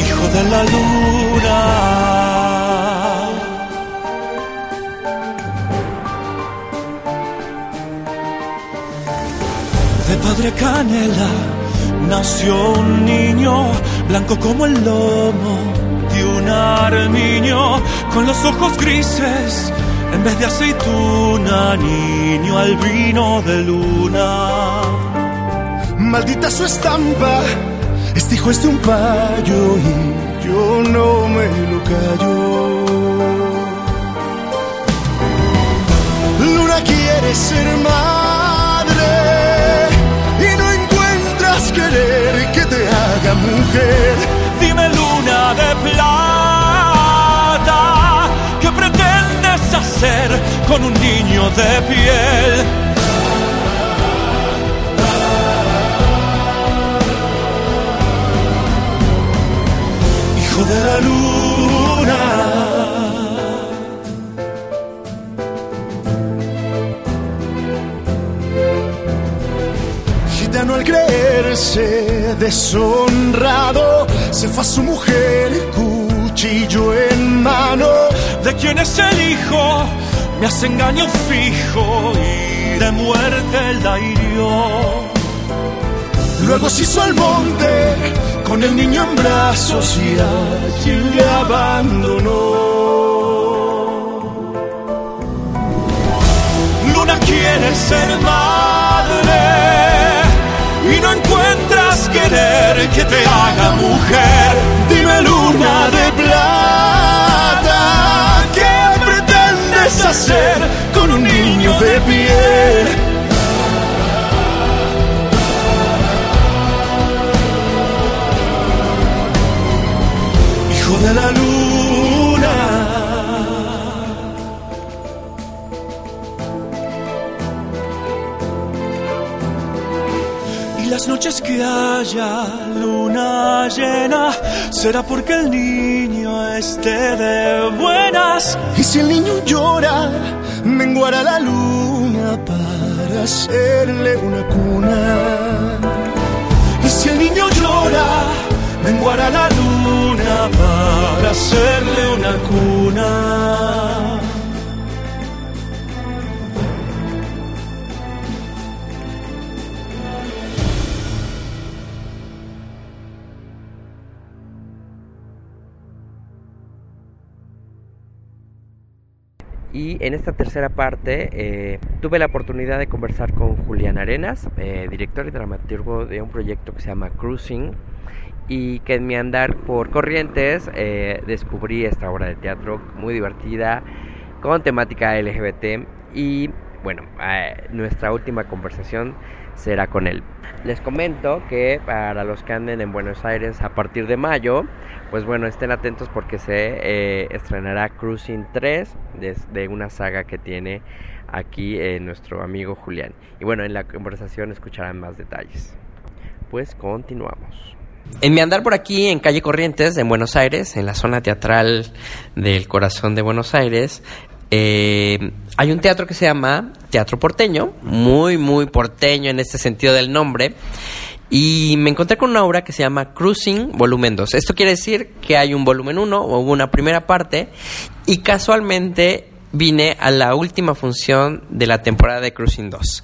Hijo de la luna. De padre canela nació un niño blanco como el lomo de un armiño, con los ojos grises en vez de aceituna, niño albino de luna. Maldita su estampa, este hijo es de un payo y yo no me lo callo. Luna quiere ser madre querer que te haga mujer. Dime luna de plata, ¿qué pretendes con un niño de piel. hijo de la luna. Al creerse deshonrado, se fue a su mujer, cuchillo en mano. ¿De quién es el hijo? Me hace engaño fijo y de muerte la hirió. Luego se hizo al monte con el niño en brazos y allí le abandonó. Luna quiere ser madre no encuentras querer que te haga mujer. Dime luna de plata, ¿qué pretendes hacer con un niño de piel? Noches que haya luna llena será porque el niño esté de buenas. Y si el niño llora, menguará la luna para hacerle una cuna. Y si el niño llora, menguará la luna para hacerle una cuna. Y en esta tercera parte eh, tuve la oportunidad de conversar con Julián Arenas, eh, director y dramaturgo de un proyecto que se llama Cruising y que en mi andar por Corrientes eh, descubrí esta obra de teatro muy divertida con temática LGBT y bueno, eh, nuestra última conversación será con él. Les comento que para los que anden en Buenos Aires a partir de mayo, pues bueno, estén atentos porque se eh, estrenará Cruising 3 de, de una saga que tiene aquí eh, nuestro amigo Julián. Y bueno, en la conversación escucharán más detalles. Pues continuamos. En mi andar por aquí en calle Corrientes, en Buenos Aires, en la zona teatral del corazón de Buenos Aires, eh, hay un teatro que se llama Teatro Porteño, muy, muy porteño en este sentido del nombre. Y me encontré con una obra que se llama Cruising Volumen 2. Esto quiere decir que hay un volumen 1 o una primera parte y casualmente vine a la última función de la temporada de Cruising 2.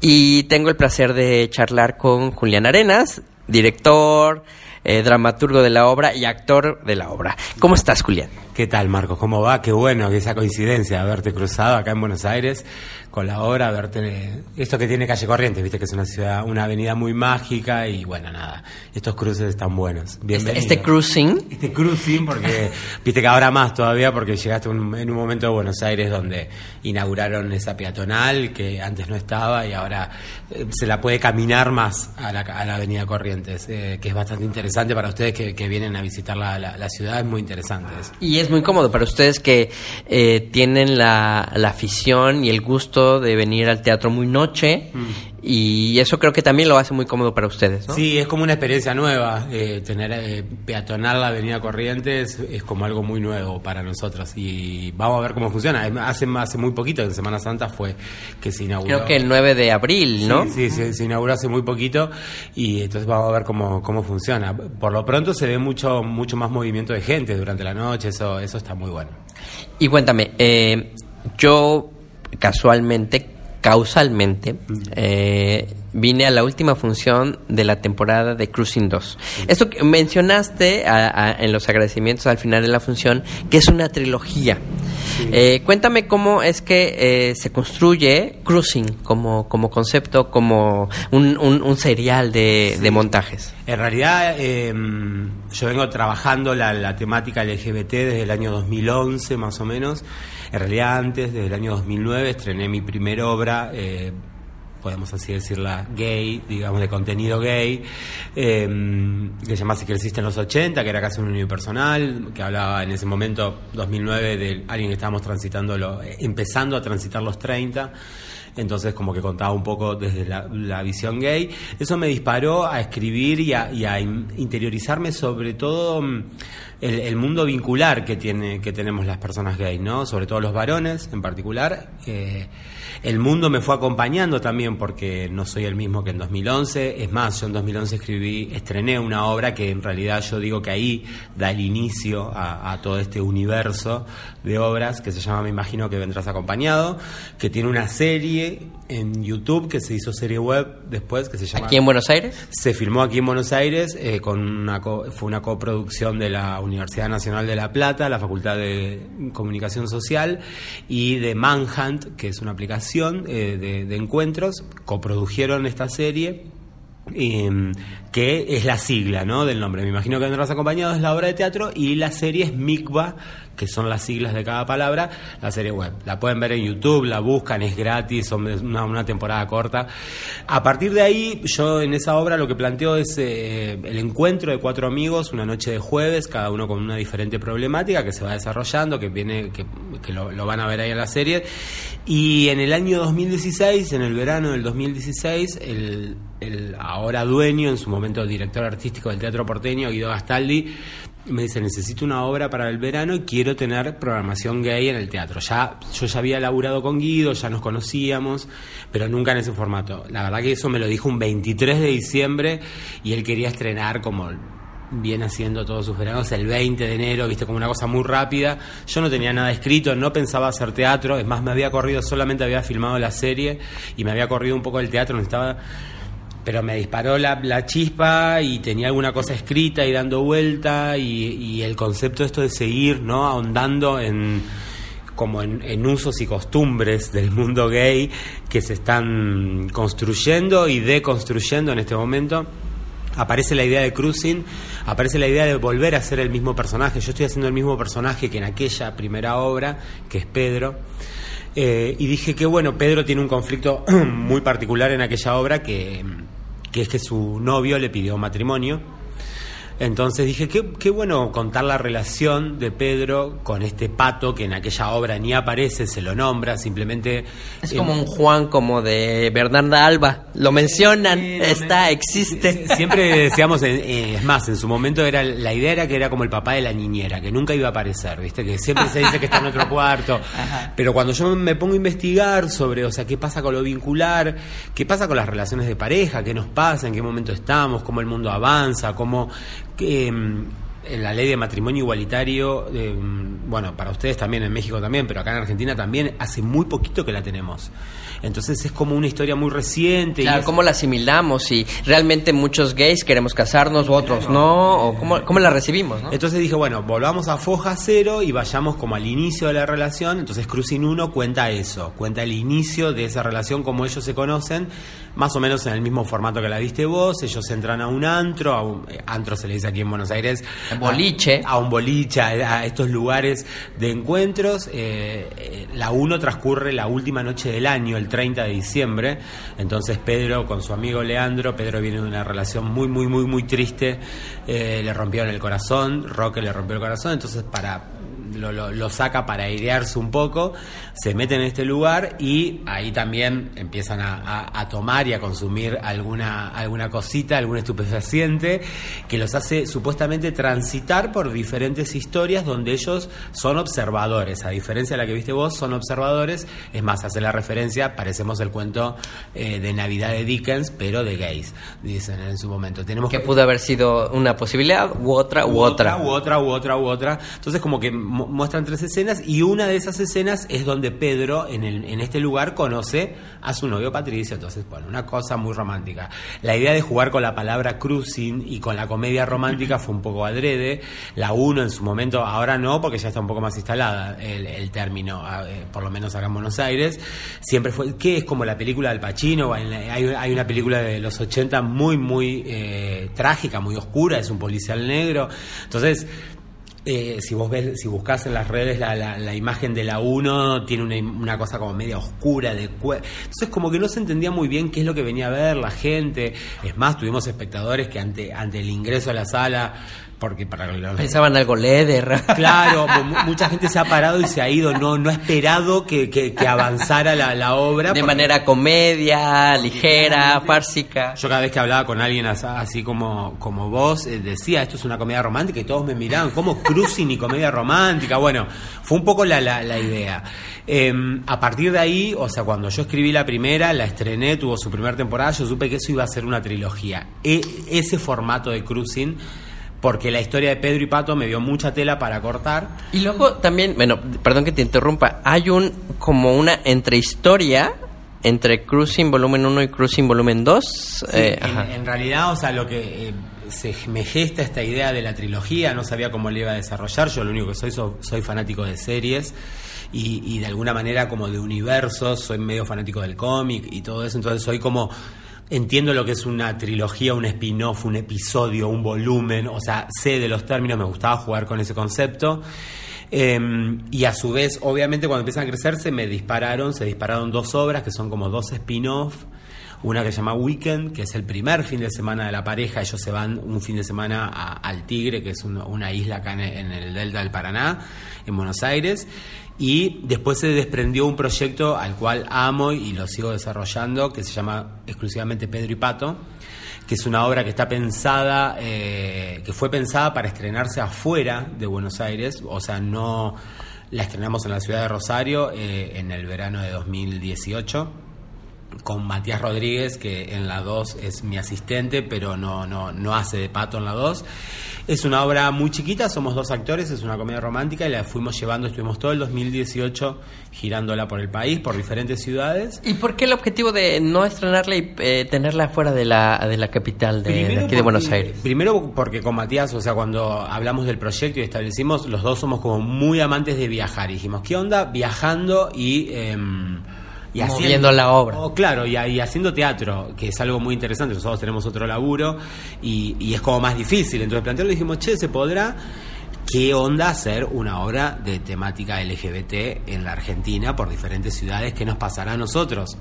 Y tengo el placer de charlar con Julián Arenas, director, eh, dramaturgo de la obra y actor de la obra. ¿Cómo estás, Julián? ¿Qué tal, Marcos? ¿Cómo va? Qué bueno que esa coincidencia, haberte cruzado acá en Buenos Aires con la obra, verte esto que tiene calle Corrientes, viste que es una ciudad, una avenida muy mágica y bueno, nada, estos cruces están buenos. Bienvenido. Este, este cruising. Este cruising, porque viste que ahora más todavía, porque llegaste un- en un momento de Buenos Aires donde inauguraron esa peatonal que antes no estaba y ahora eh, se la puede caminar más a la, a la avenida Corrientes, eh, que es bastante interesante para ustedes que, que vienen a visitar la, la- la ciudad, es muy interesante eso. Y es muy cómodo para ustedes que eh, tienen la, la afición y el gusto de venir al teatro muy noche. Y eso creo que también lo hace muy cómodo para ustedes, ¿no? Sí, es como una experiencia nueva. eh, tener eh, peatonal la Avenida Corrientes es como algo muy nuevo para nosotros y vamos a ver cómo funciona. Hace, hace muy poquito, en Semana Santa fue que se inauguró. Creo que el 9 de abril, ¿no? Sí, sí, se, se inauguró hace muy poquito y entonces vamos a ver cómo, cómo funciona. Por lo pronto se ve mucho mucho más movimiento de gente durante la noche, eso eso está muy bueno. Y cuéntame, eh, yo casualmente, causalmente, eh, vine a la última función de la temporada de Cruising 2. Esto que mencionaste a- a- en los agradecimientos al final de la función, que es una trilogía. Eh, cuéntame cómo es que eh, se construye Cruising como, como concepto, como un, un- un serial de, de montajes. En realidad, eh, yo vengo trabajando la, la temática LGBT desde el año 2011, más o menos. En antes, desde el año 2009, estrené mi primera obra, eh, podemos así decirla, gay, digamos, de contenido gay, eh, que se llama Si creciste en los 80, que era casi un unipersonal, que hablaba en ese momento, 2009, de alguien que estábamos transitando, lo, empezando a transitar los 30 entonces como que contaba un poco desde la, visión gay. Eso me disparó a escribir y a, interiorizarme sobre todo mm, el, mundo vincular que, tiene, que tenemos las personas gay, ¿no? Sobre todo los varones en particular. Eh, el mundo me fue acompañando también porque no soy el mismo que en 2011. Es más, yo en 2011 escribí, estrené una obra que en realidad yo digo que ahí da el inicio a todo este universo de obras que se llama Me imagino que vendrás acompañado, que tiene una serie en YouTube que se hizo serie web después que se llama... ¿Aquí en Buenos Aires? Se filmó aquí en Buenos Aires, eh, con una co- fue una coproducción de la Universidad Nacional de La Plata, la Facultad de Comunicación Social y de Manhunt, que es una aplicación eh, de, de encuentros, coprodujeron esta serie. eh, que es la sigla ¿no? del nombre. Me imagino que vendrás acompañado es la obra de teatro y la serie es Mikva, que son las siglas de cada palabra, la serie web. La pueden ver en YouTube, la buscan, es gratis, son una, una temporada corta. A partir de ahí, yo en esa obra lo que planteo es eh, el encuentro de cuatro amigos, una noche de jueves, cada uno con una diferente problemática que se va desarrollando, que viene, que, lo van a ver ahí en la serie. Y en el año 2016, en el verano del 2016, el, el ahora dueño, en su momento director artístico del Teatro Porteño, Guido Gastaldi, me dice, necesito una obra para el verano y quiero tener programación gay en el teatro. Ya, yo ya había laburado con Guido, ya nos conocíamos, pero nunca en ese formato. La verdad que eso me lo dijo un 23 de diciembre y él quería estrenar como viene haciendo todos sus veranos el 20 de enero, viste, como una cosa muy rápida. Yo no tenía nada escrito, no pensaba hacer teatro, es más, me había corrido, solamente había filmado la serie y me había corrido un poco el teatro, necesitaba pero me disparó la, chispa y tenía alguna cosa escrita y dando vuelta y, el concepto esto de seguir, ¿no? Ahondando en como en, en usos y costumbres del mundo gay que se están construyendo y deconstruyendo en este momento. Aparece la idea de cruising, aparece la idea de volver a ser el mismo personaje. Yo estoy haciendo el mismo personaje que en aquella primera obra, que es Pedro. Eh, y dije que bueno, Pedro tiene un conflicto muy particular en aquella obra que, que es que su novio le pidió matrimonio. Entonces dije, qué, qué bueno contar la relación de Pedro con este pato que en aquella obra ni aparece, se lo nombra, simplemente... Es eh, como un Juan como de Bernarda Alba. Lo mencionan, está, existe. Siempre decíamos, eh, eh, es más, en su momento era la idea era que era como el papá de la niñera, que nunca iba a aparecer, ¿viste? Que siempre se dice que está en otro cuarto. Pero cuando yo me pongo a investigar sobre, o sea, qué pasa con lo vincular, qué pasa con las relaciones de pareja, qué nos pasa, en qué momento estamos, cómo el mundo avanza, cómo que, en la ley de matrimonio igualitario, eh, bueno, para ustedes también en México también, pero acá en Argentina también, hace muy poquito que la tenemos. Entonces es como una historia muy reciente. y Claro, es- ¿cómo la asimilamos? Si realmente muchos gays queremos casarnos, otros no, o cómo, cómo la recibimos, ¿no? Entonces dije, bueno, volvamos a foja cero y vayamos como al inicio de la relación. Entonces Cruising 1 cuenta eso, cuenta el inicio de esa relación, como ellos se conocen, más o menos en el mismo formato que la viste vos. Ellos entran a un antro, a un eh, antro se le dice aquí en Buenos Aires. Boliche. A, a un boliche, a, a estos lugares de encuentros. Eh, eh, la 1 transcurre la última noche del año, el 30 de diciembre. Entonces Pedro con su amigo Leandro, Pedro viene de una relación muy, muy, muy, muy triste. Eh, le rompieron el corazón, Roque le rompió el corazón. Entonces para lo, lo- lo saca para airearse un poco, se mete en este lugar y ahí también empiezan a, a- a tomar y a consumir alguna, alguna cosita, algún estupefaciente, que los hace supuestamente transitar por diferentes historias donde ellos son observadores, a diferencia de la que viste vos, son observadores, es más, hace la referencia, parecemos el cuento eh, de Navidad de Dickens, pero de gays, dicen en su momento. Tenemos Que pudo haber sido una posibilidad u otra u otra. u otra, u otra, u otra. Entonces como que mu- muestran tres escenas y una de esas escenas es donde Pedro en, el- en este lugar conoce a su novio Patricio. Entonces, bueno, una cosa muy romántica. La idea de jugar con la palabra cruising y con la comedia romántica fue un poco adrede. La uno en su momento, ahora no, porque ya está un poco más instalada el, término, eh, por lo menos acá en Buenos Aires. Siempre fue, que es como la película del Pacino, hay, hay una película de los 80 muy, muy eh, trágica, muy oscura, es un policial negro. Entonces, eh, si vos ves, si buscas en las redes la, imagen de la 1, tiene una, una cosa como media oscura de Entonces como que no se entendía muy bien qué es lo que venía a ver la gente. Es más, tuvimos espectadores que ante, ante el ingreso a la sala, porque para los- Pensaban algo leder. Claro, mu- mucha gente se ha parado y se ha ido, no, no ha esperado que, que- que avanzara la, la obra. De porque- manera comedia, ligera, fársica. Yo cada vez que hablaba con alguien as- así como, como vos, eh, decía, esto es una comedia romántica y todos me miraban, ¿cómo cruising y comedia romántica? Bueno, fue un poco la, la, la idea. Eh, a partir de ahí, o sea, cuando yo escribí la primera, la estrené, tuvo su primera temporada, yo supe que eso iba a ser una trilogía. E- ese formato de cruising, porque la historia de Pedro y Pato me dio mucha tela para cortar. Y luego también, bueno, perdón que te interrumpa, hay un como una entrehistoria entre Cruising Volumen 1 y Cruising Volumen 2. Sí, eh, en, realidad, o sea, lo que eh, se me gesta esta idea de la trilogía, no sabía cómo le iba a desarrollar, yo lo único que soy, so- soy fanático de series y, y de alguna manera como de universos, soy medio fanático del cómic y todo eso, entonces soy como... Entiendo lo que es una trilogía, un spin-off, un episodio, un volumen, o sea, sé de los términos, me gustaba jugar con ese concepto. Eh, y a su vez, obviamente, cuando empiezan a crecer, se me dispararon, se dispararon dos obras que son como dos spin-off. Una que se llama Weekend, que es el primer fin de semana de la pareja. Ellos se van un fin de semana al Tigre, que es un- una isla acá en el delta del Paraná, en Buenos Aires. Y después se desprendió un proyecto al cual amo y lo sigo desarrollando, que se llama exclusivamente Pedro y Pato que es una obra que está pensada, eh, que fue pensada para estrenarse afuera de Buenos Aires, o sea, no la estrenamos en la ciudad de Rosario eh, en el verano de 2018 con Matías Rodríguez, que en la 2 es mi asistente, pero no, no, no hace de pato en la 2. Es una obra muy chiquita, somos dos actores, es una comedia romántica y la fuimos llevando, estuvimos todo el 2018 girándola por el país, por diferentes ciudades. ¿Y por qué el objetivo de no estrenarla y eh, tenerla fuera de la, de la capital de, de aquí de Buenos Aires? Primero porque con Matías, o sea, cuando hablamos del proyecto y establecimos, los dos somos como muy amantes de viajar. Y dijimos, ¿qué onda? Viajando y... em, y Moviendo la obra. Oh, claro, y, y haciendo teatro, que es algo muy interesante. Nosotros tenemos otro laburo y, y es como más difícil. Entonces plantearlo dijimos, che, ¿se podrá? ¿Qué onda hacer una obra de temática LGBT en la Argentina por diferentes ciudades? ¿Qué nos pasará a nosotros?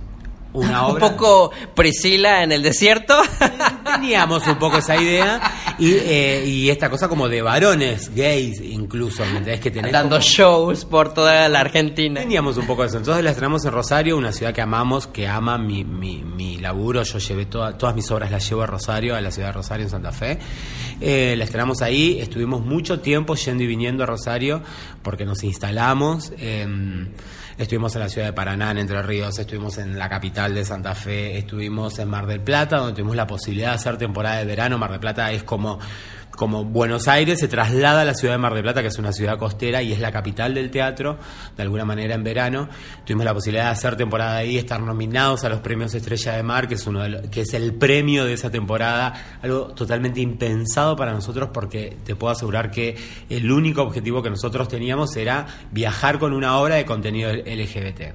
Una Un obra poco Priscila en el desierto. teníamos un poco esa idea y, eh, y esta cosa como de varones gays incluso ¿me entendés? que tenés Dando como- shows por toda la Argentina. teníamos un poco de eso entonces la estrenamos en Rosario una ciudad que amamos que ama mi, mi, mi laburo yo llevé toda- todas mis obras las llevo a Rosario a la ciudad de Rosario en Santa Fe Eh, la estrenamos ahí estuvimos mucho tiempo yendo y viniendo a Rosario porque nos instalamos em, Estuvimos en la ciudad de Paraná, en Entre Ríos, estuvimos en la capital de Santa Fe, estuvimos en Mar del Plata, donde tuvimos la posibilidad de hacer temporada de verano. Mar del Plata es como, como Buenos Aires, se traslada a la ciudad de Mar del Plata, que es una ciudad costera y es la capital del teatro, de alguna manera en verano. Tuvimos la posibilidad de hacer temporada ahí, estar nominados a los premios Estrella de Mar, que es, uno de que es el premio de esa temporada, algo totalmente impensado para nosotros porque te puedo asegurar que el único objetivo que nosotros teníamos era viajar con una obra de contenido LGBT.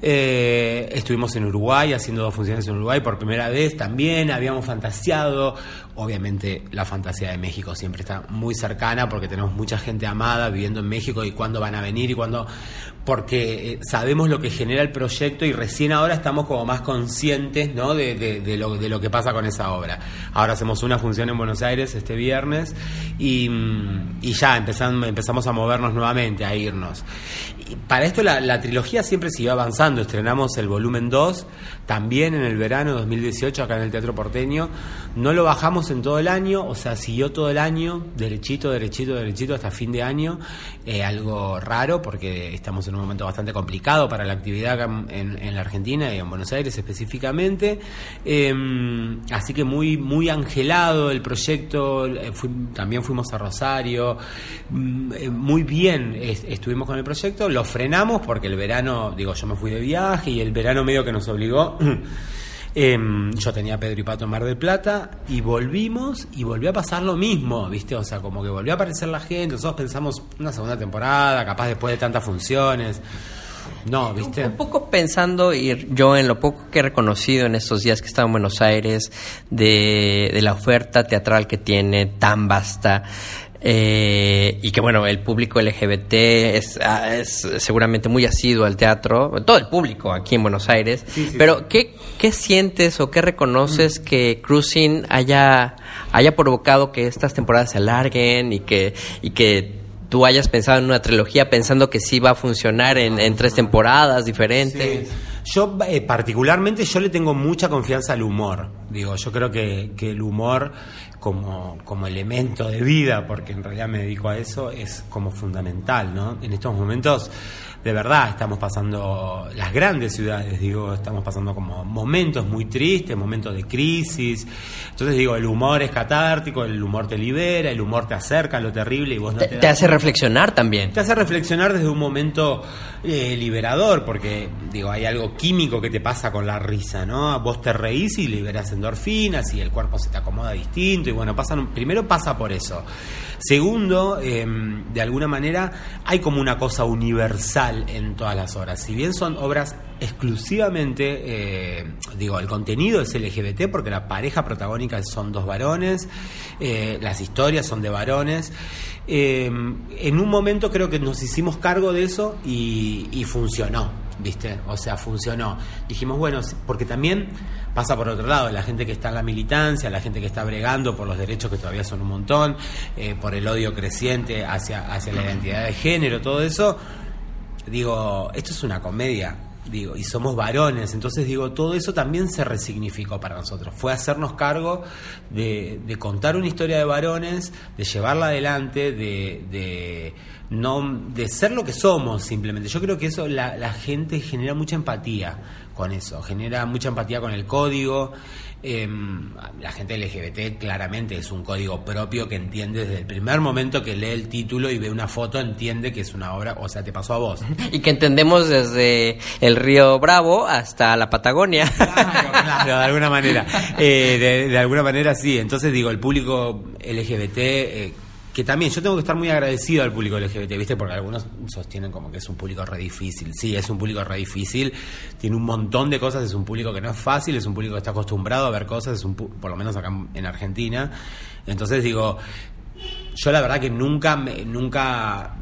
Eh, estuvimos en Uruguay haciendo dos funciones en Uruguay por primera vez también, habíamos fantaseado, obviamente la fantasía de México siempre está muy cercana porque tenemos mucha gente amada viviendo en México y cuándo van a venir y cuándo, porque eh, sabemos lo que genera el proyecto y recién ahora estamos como más conscientes ¿no? de, lo, de lo que pasa con esa obra. Ahora hacemos una función en Buenos Aires este viernes y, mm, y ya empezamos, empezamos a movernos nuevamente, a irnos. Para esto la, la trilogía siempre siguió avanzando. Estrenamos el volumen 2 también en el verano de 2018 acá en el Teatro Porteño. No lo bajamos en todo el año, o sea, siguió todo el año, derechito, derechito, derechito, hasta fin de año. Eh, algo raro porque estamos en un momento bastante complicado para la actividad acá en, la Argentina y en Buenos Aires específicamente. Eh, así que muy, muy angelado el proyecto. Eh, también fuimos a Rosario. Mm, eh, Muy bien es- estuvimos con el proyecto. Lo frenamos porque el verano, digo, yo me fui de viaje y el verano medio que nos obligó. Em, yo tenía a Pedro y Pato en Mar del Plata y volvimos y volvió a pasar lo mismo, ¿viste? O sea, como que volvió a aparecer la gente. Nosotros pensamos una segunda temporada, capaz después de tantas funciones. No, ¿viste? Un poco pensando, y yo en lo poco que he reconocido en estos días que he estado en Buenos Aires, de, de la oferta teatral que tiene tan vasta, eh, y que bueno, el público LGBT es, ah, es seguramente muy asiduo al teatro, todo el público aquí en Buenos Aires, pero ¿qué, ¿qué sientes o qué reconoces que Cruising haya, haya provocado que estas temporadas se alarguen y que, y que tú hayas pensado en una trilogía pensando que sí va a funcionar en, en tres temporadas diferentes? Yo eh, particularmente yo le tengo mucha confianza al humor. Digo, yo creo que, que el humor como, como elemento de vida, porque en realidad me dedico a eso, es como fundamental, ¿no? En estos momentos, de verdad, estamos pasando, las grandes ciudades, digo, estamos pasando como momentos muy tristes, momentos de crisis. Entonces digo, el humor es catártico, el humor te libera, el humor te acerca a lo terrible y vos no te, Te, hace reflexionar también. Te hace reflexionar desde un momento eh, liberador, porque digo, hay algo químico que te pasa con la risa, ¿no? Vos te reís y liberas endorfinas y el cuerpo se te acomoda distinto y bueno, pasan, primero pasa por eso. Segundo, eh, de alguna manera hay como una cosa universal en todas las obras. Si bien son obras exclusivamente, eh, digo, el contenido es LGBT porque la pareja protagónica son dos varones, eh, las historias son de varones. Eh, en un momento creo que nos hicimos cargo de eso y, funcionó, ¿viste? O sea, funcionó. Dijimos, bueno, porque también pasa por otro lado, la gente que está en la militancia, la gente que está bregando por los derechos que todavía son un montón, por el odio creciente hacia, hacia la identidad de género, todo eso, digo, esto es una comedia. Digo, y somos varones, entonces digo, todo eso también se resignificó para nosotros. Fue hacernos cargo de, de contar una historia de varones, de llevarla adelante, de, de no de ser lo que somos simplemente. Yo creo que eso la, la gente genera mucha empatía con eso, genera mucha empatía con el código. Em, la gente LGBT claramente es un código propio que entiende desde el primer momento que lee el título y ve una foto, entiende que es una obra, o sea, te pasó a vos. Y que entendemos desde el río Bravo hasta la Patagonia. Claro, de alguna manera. Eh, de, de alguna manera sí. Entonces digo, el público LGBT, eh, que también yo tengo que estar muy agradecido al público LGBT, ¿viste? Porque algunos sostienen como que es un público re difícil. Sí, es un público re difícil. Tiene un montón de cosas, es un público que no es fácil, es un público que está acostumbrado a ver cosas, es un por lo menos acá en Argentina. Entonces digo, yo la verdad que nunca me, nunca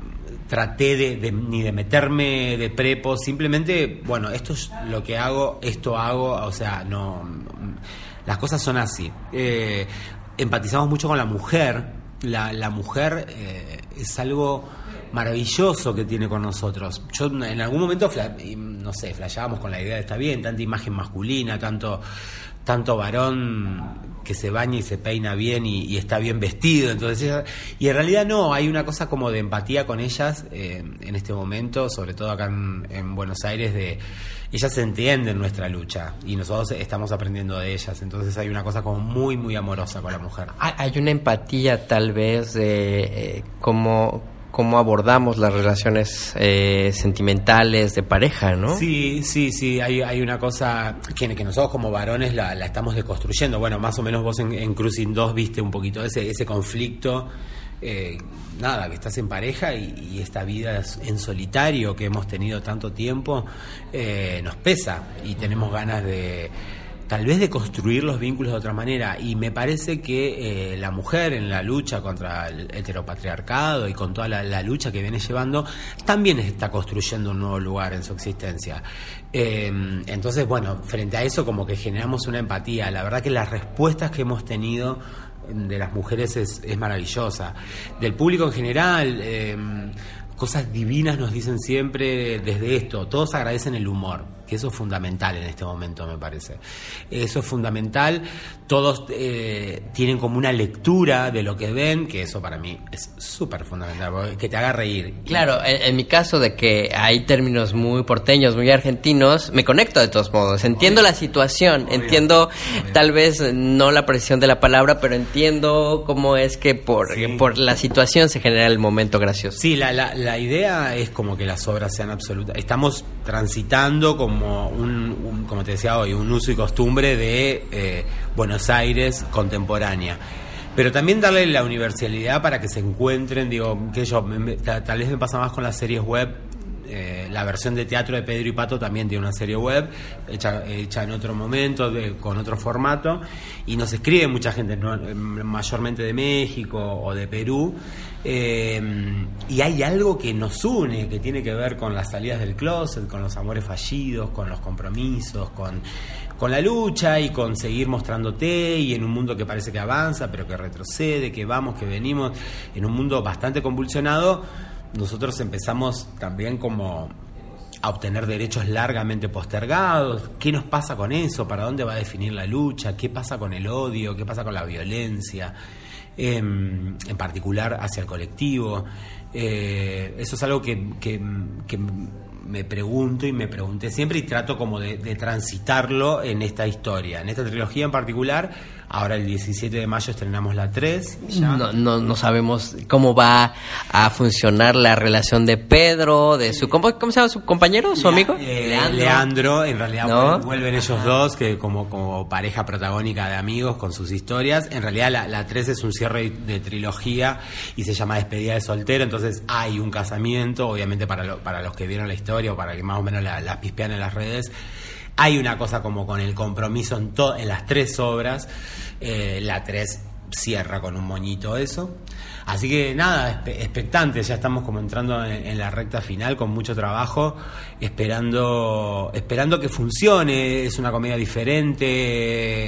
traté de, de- ni de meterme de prepo, simplemente, bueno, esto es lo que hago, esto hago, o sea, no las cosas son así. Eh, empatizamos mucho con la mujer. La, la mujer eh, es algo maravilloso que tiene con nosotros. Yo en algún momento, no sé, flasheábamos con la idea de está bien, tanta imagen masculina, tanto, tanto varón que se baña y se peina bien y, y está bien vestido. Entonces, y en realidad no, hay una cosa como de empatía con ellas eh, en este momento, sobre todo acá en, en Buenos Aires, de ellas entienden nuestra lucha y nosotros estamos aprendiendo de ellas. Entonces hay una cosa como muy, muy amorosa con la mujer. Hay una empatía tal vez de eh, cómo, cómo abordamos las relaciones eh, sentimentales de pareja, ¿no? Sí, sí, sí, hay, hay una cosa que, que nosotros como varones la, la estamos deconstruyendo. Bueno, más o menos vos en, en Cruising 2 viste un poquito ese, ese conflicto. Eh, nada, que estás en pareja y, y esta vida en solitario que hemos tenido tanto tiempo eh, nos pesa y tenemos ganas de tal vez de construir los vínculos de otra manera. Y me parece que eh, la mujer en la lucha contra el heteropatriarcado y con toda la, lucha que viene llevando también está construyendo un nuevo lugar en su existencia. Eh, entonces bueno frente a eso como que generamos una empatía. La verdad que las respuestas que hemos tenido de las mujeres es, es maravillosa del público en general eh, cosas divinas nos dicen siempre desde esto. Todos agradecen el humor, que eso es fundamental en este momento, me parece. Eso es fundamental. Todos eh, tienen como una lectura de lo que ven, que eso para mí es súper fundamental, porque que te haga reír. Claro, en, en mi caso de que hay términos muy porteños, muy argentinos, me conecto de todos modos. Entiendo la situación, entiendo tal vez no la presión de la palabra, pero entiendo cómo es que por, por la situación se genera el momento gracioso. Sí, la, la, la idea es como que las obras sean absolutas. Estamos transitando como un, un- como te decía hoy, un uso y costumbre de eh, Buenos Aires contemporánea. Pero también darle la universalidad para que se encuentren, digo, que yo, me- me- ta- tal vez me pasa más con las series web eh, la versión de teatro de Pedro y Pato también tiene una serie web hecha, hecha en otro momento, de- con otro formato, y nos escribe mucha gente, ¿no? Mayormente de México o de Perú, eh, y hay algo que nos une, que tiene que ver con las salidas del closet, con los amores fallidos, con los compromisos, con, con la lucha y con seguir mostrándote y en un mundo que parece que avanza, pero que retrocede, que vamos, que venimos, en un mundo bastante convulsionado, nosotros empezamos también como a obtener derechos largamente postergados. ¿Qué nos pasa con eso? ¿Para dónde va a definir la lucha? ¿Qué pasa con el odio? ¿Qué pasa con la violencia? Em, en particular hacia el colectivo. Eh, eso es algo que, que- que me pregunto y me pregunté siempre y trato como de, de transitarlo en esta historia, en esta trilogía en particular. Ahora el 17 de mayo estrenamos la 3. ya. No, no, no sabemos cómo va a funcionar la relación de Pedro, de su... ¿Cómo, cómo se llama su compañero, su amigo? Eh, Leandro. en realidad vuelven ellos dos que como, como pareja protagónica de amigos con sus historias. En realidad la, la 3 es un cierre de trilogía y se llama Despedida de soltero, entonces hay un casamiento, obviamente para, lo- para los que vieron la historia o para que más o menos la, la pispean en las redes. Hay una cosa como con el compromiso en, en las tres obras. Eh, la 3 cierra con un moñito eso. Así que nada, expectantes, ya estamos como entrando en, la recta final con mucho trabajo, esperando, esperando que funcione, es una comedia diferente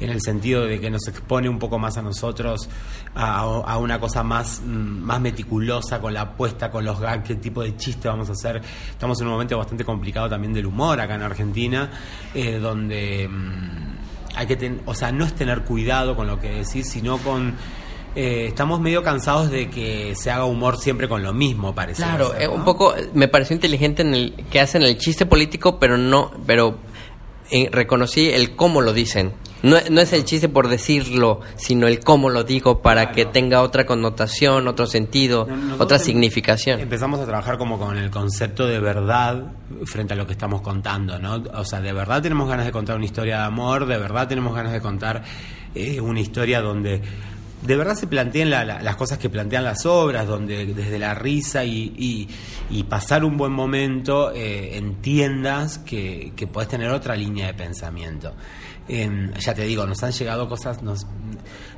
en el sentido de que nos expone un poco más a nosotros a, una cosa más, mm, más meticulosa con la apuesta, con los gags, qué tipo de chiste vamos a hacer. Estamos en un momento bastante complicado también del humor acá en Argentina, eh, donde mm, hay que tener, o sea, no es tener cuidado con lo que decís, sino con eh, estamos medio cansados de que se haga humor siempre con lo mismo, parece. Claro, eh, un poco eh, me pareció inteligente en el que hacen el chiste político, pero no, pero eh, reconocí el cómo lo dicen. No, no es el chiste por decirlo, sino el cómo lo digo para que tenga otra connotación, otro sentido, otra em- significación. Empezamos a trabajar como con el concepto de verdad frente a lo que estamos contando, ¿no? O sea, de verdad tenemos ganas de contar una historia de amor, de verdad tenemos ganas de contar eh, una historia donde de verdad se planteen la- la- las cosas que plantean las obras, donde desde la risa y, y- y pasar un buen momento eh, entiendas que, que tener otra línea de pensamiento. Em, ya te digo, nos han llegado cosas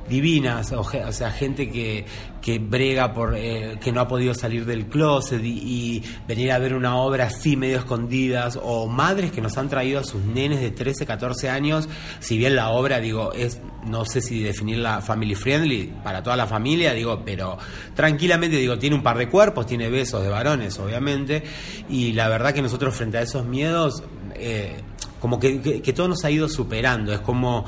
divinas, o, o sea, gente que, que brega por eh, que no ha podido salir del closet y, y venir a ver una obra así medio escondidas, o madres que nos han traído a sus nenes de 13, 14 años, si bien la obra, digo, es, no sé si definirla family friendly para toda la familia, digo, pero tranquilamente, digo, tiene un par de cuerpos, tiene besos de varones, obviamente, y la verdad que nosotros frente a esos miedos, eh, como que, que- que todo nos ha ido superando, es como,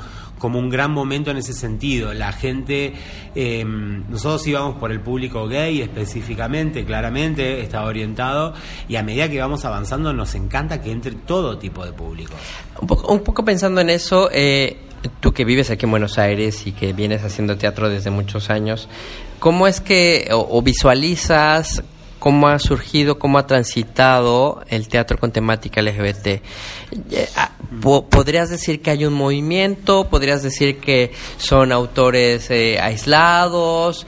como un gran momento en ese sentido. La gente, eh, nosotros íbamos por el público gay específicamente, claramente, estaba orientado, y a medida que vamos avanzando nos encanta que entre todo tipo de público. Un poco, un poco pensando en eso, eh, tú que vives aquí en Buenos Aires y que vienes haciendo teatro desde muchos años, ¿cómo es que, o visualizas, cómo ha surgido, cómo ha transitado el teatro con temática LGBT? Eh, ah, po- ¿Podrías decir que hay un movimiento? ¿Podrías decir que son autores eh, aislados?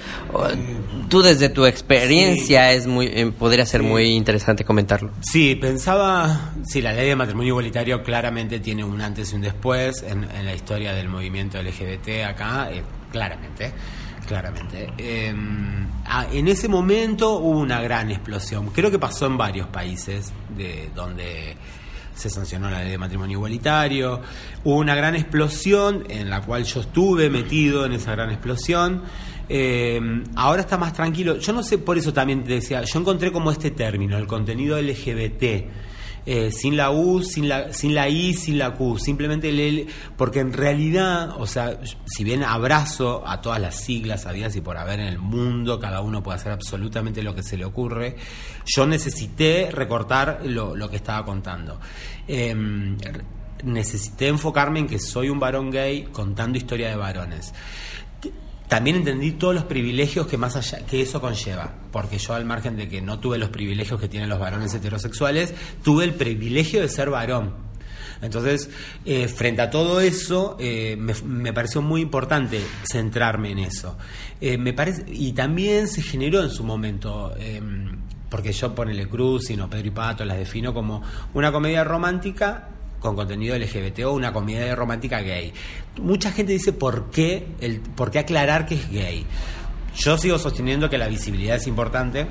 Tú desde tu experiencia es muy, eh, podría ser muy interesante comentarlo. Sí, pensaba, sí, la ley de matrimonio igualitario claramente tiene un antes y un después en, en la historia del movimiento LGBT acá, eh, claramente, claramente. Eh, ah, en ese momento hubo una gran explosión, creo que pasó en varios países de donde se sancionó la ley de matrimonio igualitario, hubo una gran explosión en la cual yo estuve metido en esa gran explosión. Eh, ahora está más tranquilo. Yo no sé, por eso también te decía, yo encontré como este término, el contenido LGBT. Eh, sin la U, sin la, sin la I, sin la Q, simplemente el L, porque en realidad, o sea, si bien abrazo a todas las siglas habidas y por haber en el mundo, cada uno puede hacer absolutamente lo que se le ocurre, yo necesité recortar lo, lo que estaba contando. Em, necesité enfocarme en que soy un varón gay contando historia de varones. También entendí todos los privilegios que más allá que eso conlleva, porque yo al margen de que no tuve los privilegios que tienen los varones heterosexuales, tuve el privilegio de ser varón. Entonces, eh, frente a todo eso, eh, me, me pareció muy importante centrarme en eso. Eh, me parece y también se generó en su momento. eh, porque yo ponele Cruz, sino Pedro y Pato, las defino como una comedia romántica con contenido LGBT o una comedia romántica gay. Mucha gente dice por qué, el, por qué aclarar que es gay. Yo sigo sosteniendo que la visibilidad es importante.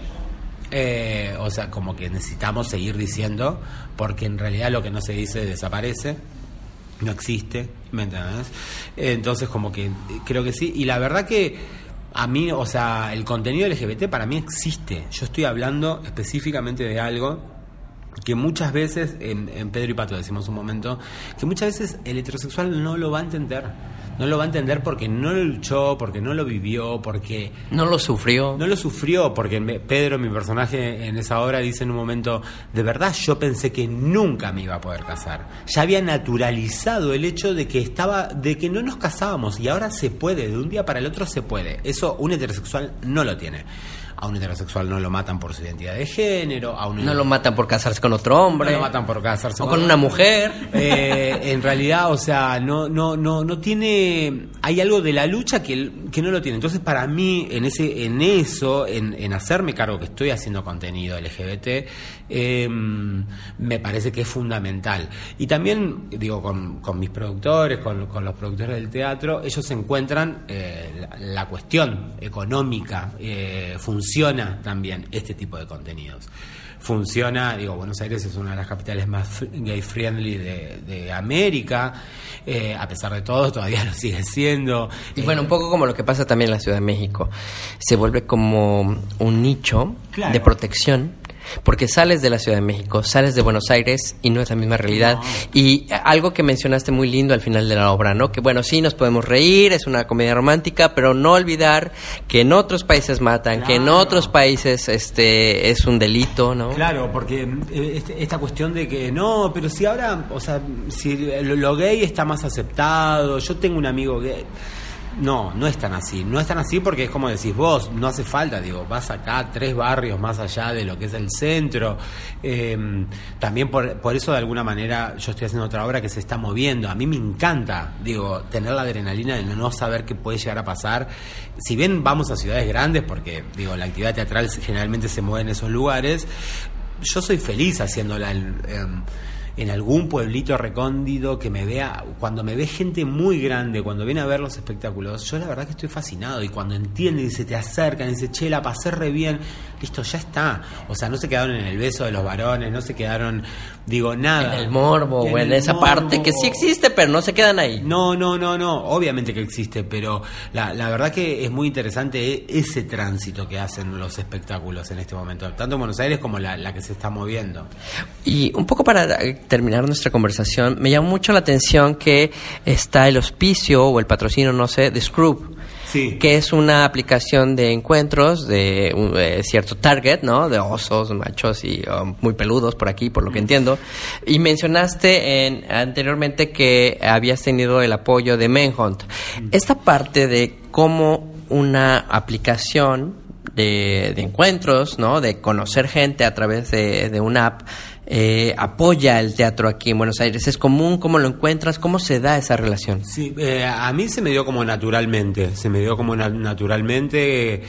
eh, o sea, como que necesitamos seguir diciendo, porque en realidad lo que no se dice desaparece, no existe, ¿me entendés? Entonces, como que creo que sí. Y la verdad que a mí, o sea, el contenido LGBT para mí existe. Yo estoy hablando específicamente de algo que muchas veces, en, en Pedro y Pato decimos un momento, que muchas veces el heterosexual no lo va a entender. No lo va a entender porque no lo luchó, porque no lo vivió, porque... No lo sufrió. No lo sufrió, porque Pedro, mi personaje en esa obra, dice en un momento, de verdad yo pensé que nunca me iba a poder casar. Ya había naturalizado el hecho de que estaba, de que no nos casábamos y ahora se puede, de un día para el otro se puede. Eso un heterosexual no lo tiene. A un heterosexual no lo matan por su identidad de género, a un No lo matan por casarse con otro hombre. no lo matan por casarse O con una mujer. Eh, en realidad, o sea, no, no, no, no tiene. Hay algo de la lucha que, que no lo tiene. Entonces, para mí, en ese, en eso, en, en hacerme cargo que estoy haciendo contenido LGBT, eh, me parece que es fundamental. Y también, digo, con, con mis productores, con, con los productores del teatro, ellos encuentran eh, la, la cuestión económica, eh, funciona también este tipo de contenidos funciona, digo, Buenos Aires es una de las capitales más gay friendly de, de América, eh, a pesar de todo todavía lo sigue siendo. Y bueno, un poco como lo que pasa también en la Ciudad de México. Se vuelve como un nicho Claro. de protección. Porque sales de la Ciudad de México, sales de Buenos Aires y no es la misma realidad. Y algo que mencionaste muy lindo al final de la obra, ¿no? Que bueno, sí, nos podemos reír, es una comedia romántica, pero no olvidar que en otros países matan, que en otros países este es un delito, ¿no? Claro, porque eh, este- esta cuestión de que no, pero si ahora, o sea, si lo gay está más aceptado, yo tengo un amigo gay. No, no es tan así. No es tan así porque es como decís vos, no hace falta, digo, vas acá tres barrios más allá de lo que es el centro. Eh, también por, por eso de alguna manera yo estoy haciendo otra obra que se está moviendo. A mí me encanta, digo, tener la adrenalina de no saber qué puede llegar a pasar. Si bien vamos a ciudades grandes, porque digo, la actividad teatral generalmente se mueve en esos lugares, yo soy feliz haciéndola en, em, en algún pueblito recóndito que me vea, cuando me ve gente muy grande, cuando viene a ver los espectáculos, yo la verdad que estoy fascinado y cuando entienden y se te acercan y dice, che, la pasé re bien, listo, ya está. O sea, no se quedaron en el beso de los varones, no se quedaron, digo, nada. En el morbo o en esa parte que sí existe, pero no se quedan ahí. No, no, no, no, obviamente que existe, pero la, la verdad que es muy interesante ese tránsito que hacen los espectáculos en este momento, tanto en Buenos Aires como la, la que se está moviendo. Y un poco para terminar nuestra conversación, me llamó mucho la atención que está el hospicio o el patrocinio, no sé, de Scrub. Sí. Que es una aplicación de encuentros de un eh, cierto target, ¿no? De osos, machos y um, muy peludos por aquí, por lo que entiendo. Y mencionaste en, anteriormente que habías tenido el apoyo de Manhunt. Esta parte de cómo una aplicación de, de encuentros, ¿no? De conocer gente a través de, de una app, eh, apoya el teatro aquí en Buenos Aires. ¿Es común? ¿Cómo lo encuentras? ¿Cómo se da esa relación? Sí, eh, a mí se me dio como naturalmente, se me dio como na- naturalmente.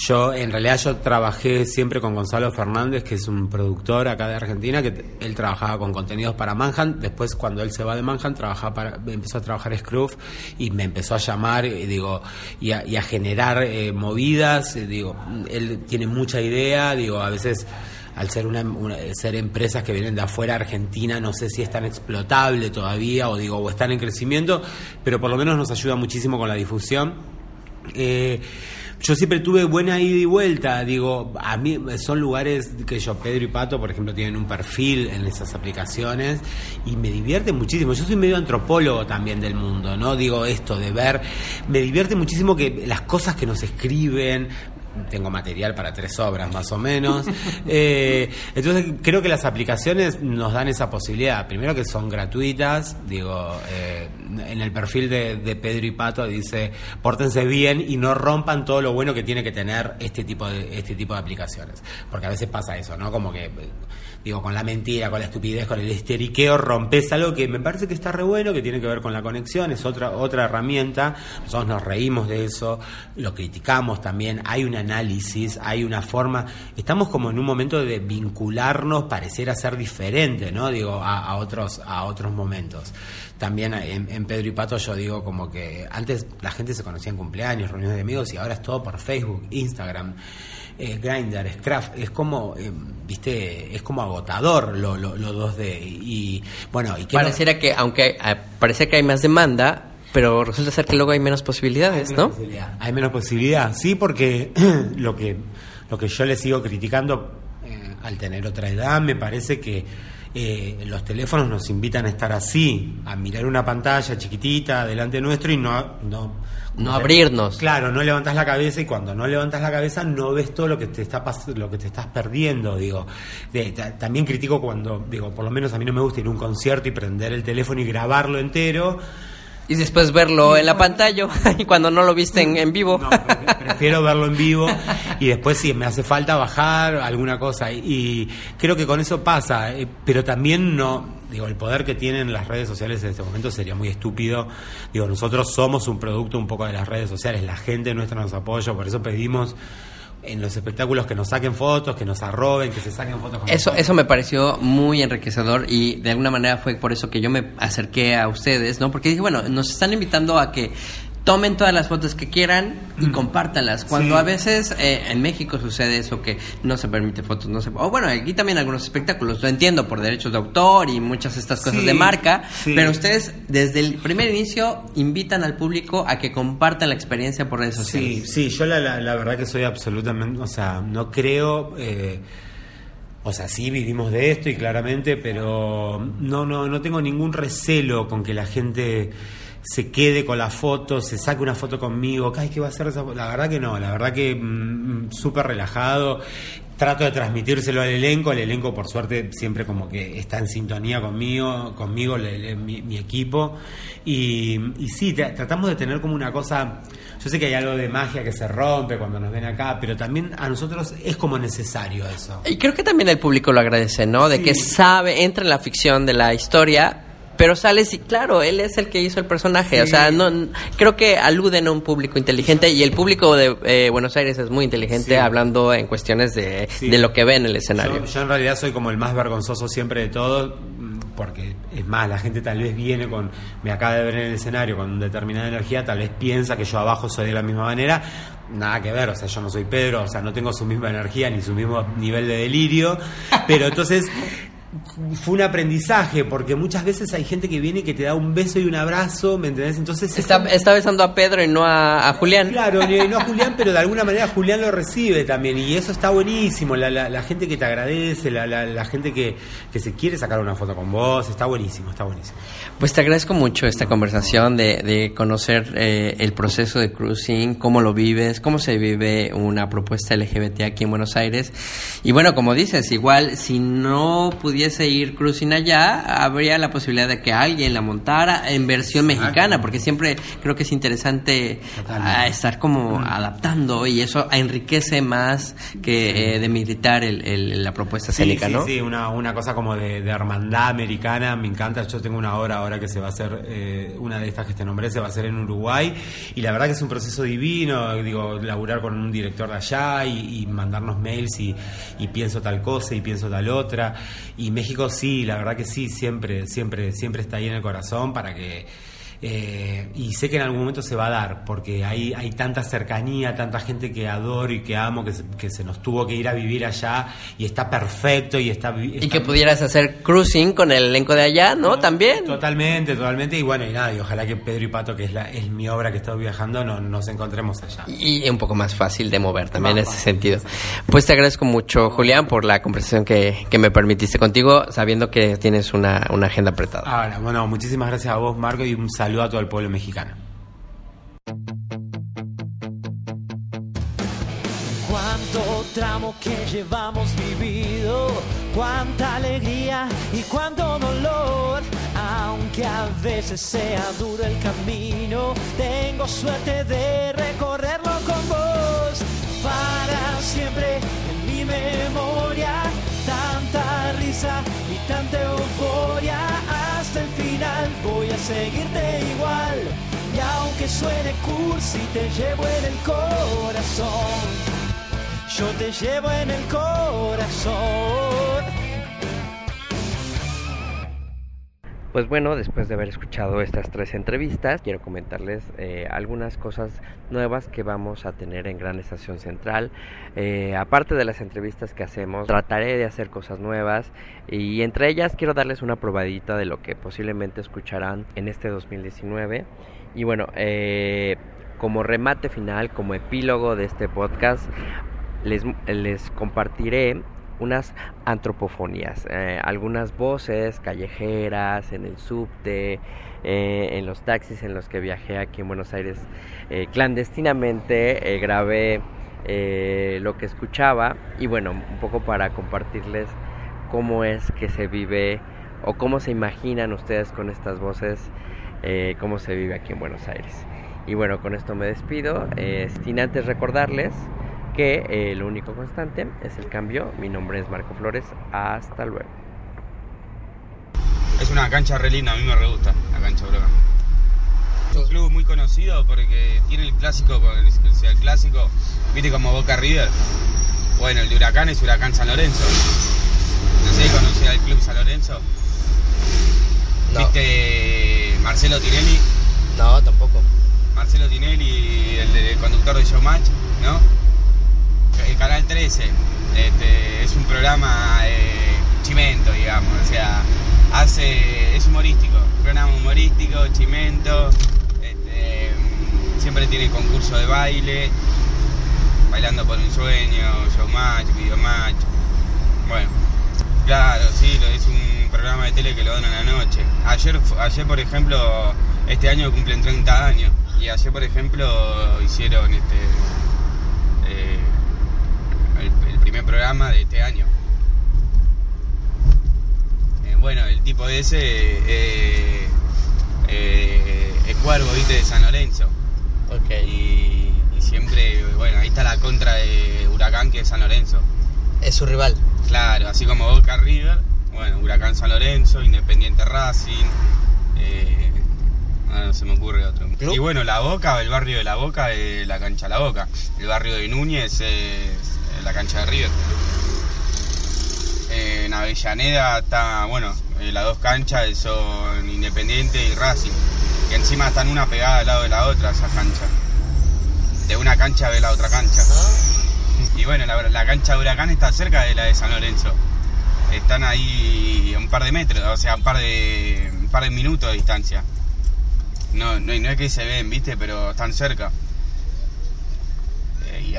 Yo, en realidad, yo trabajé siempre con Gonzalo Fernández, que es un productor acá de Argentina, que él trabajaba con contenidos para Manhunt. Después, cuando él se va de Manhunt, trabajaba para, empezó a trabajar Scruff y me empezó a llamar, eh, digo, y a, y a generar eh, movidas. eh, digo, él tiene mucha idea, digo, a veces al ser una, ser empresas que vienen de afuera Argentina no sé si es tan explotable todavía o digo o están en crecimiento pero por lo menos nos ayuda muchísimo con la difusión Eh, yo siempre tuve buena ida y vuelta, digo, a mí son lugares que yo, Pedro y Pato, por ejemplo, tienen un perfil en esas aplicaciones y me divierte muchísimo. Yo soy medio antropólogo también del mundo, ¿no? Digo esto de ver, me divierte muchísimo que las cosas que nos escriben, tengo material para tres obras más o menos. Eh, entonces creo que las aplicaciones nos dan esa posibilidad. Primero que son gratuitas, digo, eh, en el perfil de, Pedro y Pato dice, pórtense bien y no rompan todo lo bueno que tiene que tener este tipo de, este tipo de aplicaciones. Porque a veces pasa eso, ¿no? Como que, digo, con la mentira, con la estupidez, con el histeriqueo, rompes algo que me parece que está re bueno, que tiene que ver con la conexión, es otra, otra herramienta. Nosotros nos reímos de eso, lo criticamos también, hay un análisis, hay una forma, estamos como en un momento de vincularnos, pareciera ser diferente, ¿no? Digo, a, a otros, a otros momentos. También en, en Pedro y Pato yo digo como que antes la gente se conocía en cumpleaños, reuniones de amigos y ahora es todo por Facebook, Instagram. Eh, Grindr, Scraft, es como, eh, viste, es como agotador lo, lo, lo 2D. Y bueno, y que no- Pareciera que, aunque eh, parece que hay más demanda, pero resulta ser que luego hay menos posibilidades, ¿no? Hay menos posibilidad, sí, porque lo que, lo que yo le sigo criticando eh, al tener otra edad, me parece que eh, los teléfonos nos invitan a estar así, a mirar una pantalla chiquitita delante nuestro y no... No, No abrirnos. Claro, no levantas la cabeza y cuando no levantas la cabeza no ves todo lo que te está lo que te estás perdiendo, digo. De- también critico cuando, digo, por lo menos a mí no me gusta ir a un concierto y prender el teléfono y grabarlo entero. Y después verlo en la pantalla y cuando no lo viste en, en vivo. prefiero verlo en vivo y después si me hace falta bajar alguna cosa y, y creo que con eso pasa eh, pero también no digo el poder que tienen las redes sociales en este momento sería muy estúpido digo nosotros somos un producto un poco de las redes sociales la gente nuestra nos apoya por eso pedimos en los espectáculos que nos saquen fotos que nos arroben que se saquen fotos con Eso, nosotros. eso me pareció muy enriquecedor y de alguna manera fue por eso que yo me acerqué a ustedes, ¿no? Porque dije, bueno, nos están invitando a que tomen todas las fotos que quieran y compártanlas. Cuando Sí. a veces eh, en México sucede eso que no se permite fotos, no se... O bueno, aquí también algunos espectáculos, lo entiendo, por derechos de autor y muchas de estas cosas Sí, de marca, sí. pero ustedes desde el primer inicio invitan al público a que compartan la experiencia por redes Sí, sociales. sí, yo la, la, la verdad que soy absolutamente, o sea, no creo, eh, o sea, sí vivimos de esto y claramente, pero no, no, no tengo ningún recelo con que la gente se quede con la foto, se saque una foto conmigo, ay, ¿qué va a hacer esa foto? La verdad que no, la verdad que mm, súper relajado. Trato de transmitírselo al elenco, el elenco por suerte siempre como que está en sintonía conmigo, conmigo, le- le- mi, mi equipo. Y, y sí, tra- tratamos de tener como una cosa, yo sé que hay algo de magia que se rompe cuando nos ven acá, pero también a nosotros es como necesario eso. Y creo que también el público lo agradece, ¿no? De Sí. que sabe, entra en la ficción de la historia, pero sales y claro, él es el que hizo el personaje. Sí. O sea, no, creo que aluden a un público inteligente y el público de eh, Buenos Aires es muy inteligente Sí. hablando en cuestiones de, Sí. de lo que ve en el escenario. Yo, yo en realidad soy como el más vergonzoso siempre de todos, mm, porque es más, la gente tal vez viene con, me acaba de ver en el escenario con determinada energía, tal vez piensa que yo abajo soy de la misma manera. Nada que ver, o sea, yo no soy Pedro, o sea, no tengo su misma energía ni su mismo nivel de delirio, pero entonces fue un aprendizaje, porque muchas veces hay gente que viene y que te da un beso y un abrazo, ¿me entendés? Entonces es Está, como- está besando a Pedro y no a, a Julián. Claro, y no a Julián, pero de alguna manera Julián lo recibe también y eso está buenísimo. La, la- la gente que te agradece, la, la- la gente que, que se quiere sacar una foto con vos, está buenísimo, está buenísimo. Pues te agradezco mucho esta conversación de, de conocer eh, el proceso de cruising, cómo lo vives, cómo se vive una propuesta LGBT aquí en Buenos Aires. Y bueno, como dices, igual si no pudiese ir cruising allá, habría la posibilidad de que alguien la montara en versión Exacto. mexicana, porque siempre creo que es interesante ah, estar como adaptando y eso enriquece más que eh, demilitar el, el- la propuesta Sí, escénica, sí, ¿no? sí, una, una cosa como de, de hermandad americana, me encanta. Yo tengo una obra ahora que se va a hacer, eh, una de estas que te nombré, se va a hacer en Uruguay, y la verdad que es un proceso divino, digo, laburar con un director de allá y, y mandarnos mails y, y pienso tal cosa y pienso tal otra. Y México sí, la verdad que sí, siempre, siempre, siempre está ahí en el corazón para que eh, y sé que en algún momento se va a dar, porque hay, hay tanta cercanía, tanta gente que adoro y que amo, que se, que se nos tuvo que ir a vivir allá y está perfecto y está... Y que pudieras hacer cruising con el elenco de allá, ¿no? También. Totalmente, totalmente. Y bueno, y nada, y ojalá que Pedro y Pato, que es, la, es mi obra que he estado viajando, no, nos encontremos allá. Y un poco más fácil de mover también en ese sentido. Pues te agradezco mucho, Julián, por la conversación que, que me permitiste contigo, sabiendo que tienes una, una agenda apretada. Ahora, bueno, muchísimas gracias a vos, Marco, y un saludo a todo el pueblo mexicano. Cuánto tramo que llevamos vivido, cuánta alegría y cuánto dolor. Aunque a veces sea duro el camino, tengo suerte de recorrerlo con vos. Para siempre en mi memoria, tanta risa y tanta euforia. Hasta el final voy a seguirte igual. Y aunque suene cursi, te llevo en el corazón. Yo te llevo en el corazón. Pues bueno, después de haber escuchado estas tres entrevistas, quiero comentarles eh, algunas cosas nuevas que vamos a tener en Gran Estación Central. Eh, aparte de las entrevistas que hacemos, trataré de hacer cosas nuevas y entre ellas quiero darles una probadita de lo que posiblemente escucharán en este 2019. Y bueno, eh, como remate final, como epílogo de este podcast, les, les compartiré unas antropofonías, eh, algunas voces callejeras en el subte, eh, en los taxis en los que viajé aquí en Buenos Aires eh, clandestinamente, grabé lo que escuchaba y bueno, un poco para compartirles cómo es que se vive o cómo se imaginan ustedes con estas voces, cómo se vive aquí en Buenos Aires. Y bueno, con esto me despido, sin antes recordarles que eh, lo único constante es el cambio. Mi nombre es Marco Flores. Hasta luego. Es una cancha re linda, a mí me re gusta la cancha. Es un club muy conocido porque tiene el clásico, con el, el clásico, viste como Boca River. Bueno, el de Huracán es Huracán San Lorenzo. No sé si conocía el club San Lorenzo. ¿Viste Marcelo Tinelli? No, tampoco. Marcelo Tinelli, el, el conductor de Showmatch, ¿no? El Canal 13 este, es un programa eh, chimento, digamos, o sea, hace, es humorístico, programa humorístico, chimento, este, siempre tiene concurso de baile, bailando por un sueño, showmatch, videomatch, bueno, claro, sí, es un programa de tele que lo dan a la noche. Ayer, ayer por ejemplo, este año cumplen 30 años, y ayer por ejemplo hicieron este... eh, el, el primer programa de este año. Eh, bueno, el tipo ese eh, eh, es cuervo, viste, de San Lorenzo. Y, y siempre, bueno, ahí está la contra de Huracán que es San Lorenzo. Es su rival. Claro, así como Boca River, bueno, Huracán San Lorenzo, Independiente Racing, eh, ah, no se me ocurre otro. Y bueno, La Boca, el barrio de La Boca es la cancha La Boca. El barrio de Núñez es la cancha de River. En Avellaneda está, bueno, eh, las dos canchas son Independiente y Racing. Que encima están una pegada al lado de la otra, esa cancha. De una cancha ve la otra cancha. Y bueno, la, cancha de Huracán está cerca de la de San Lorenzo. Están ahí un par de metros, o sea, un par de, un par de minutos de distancia. No, no, no es que se ven, viste, pero están cerca.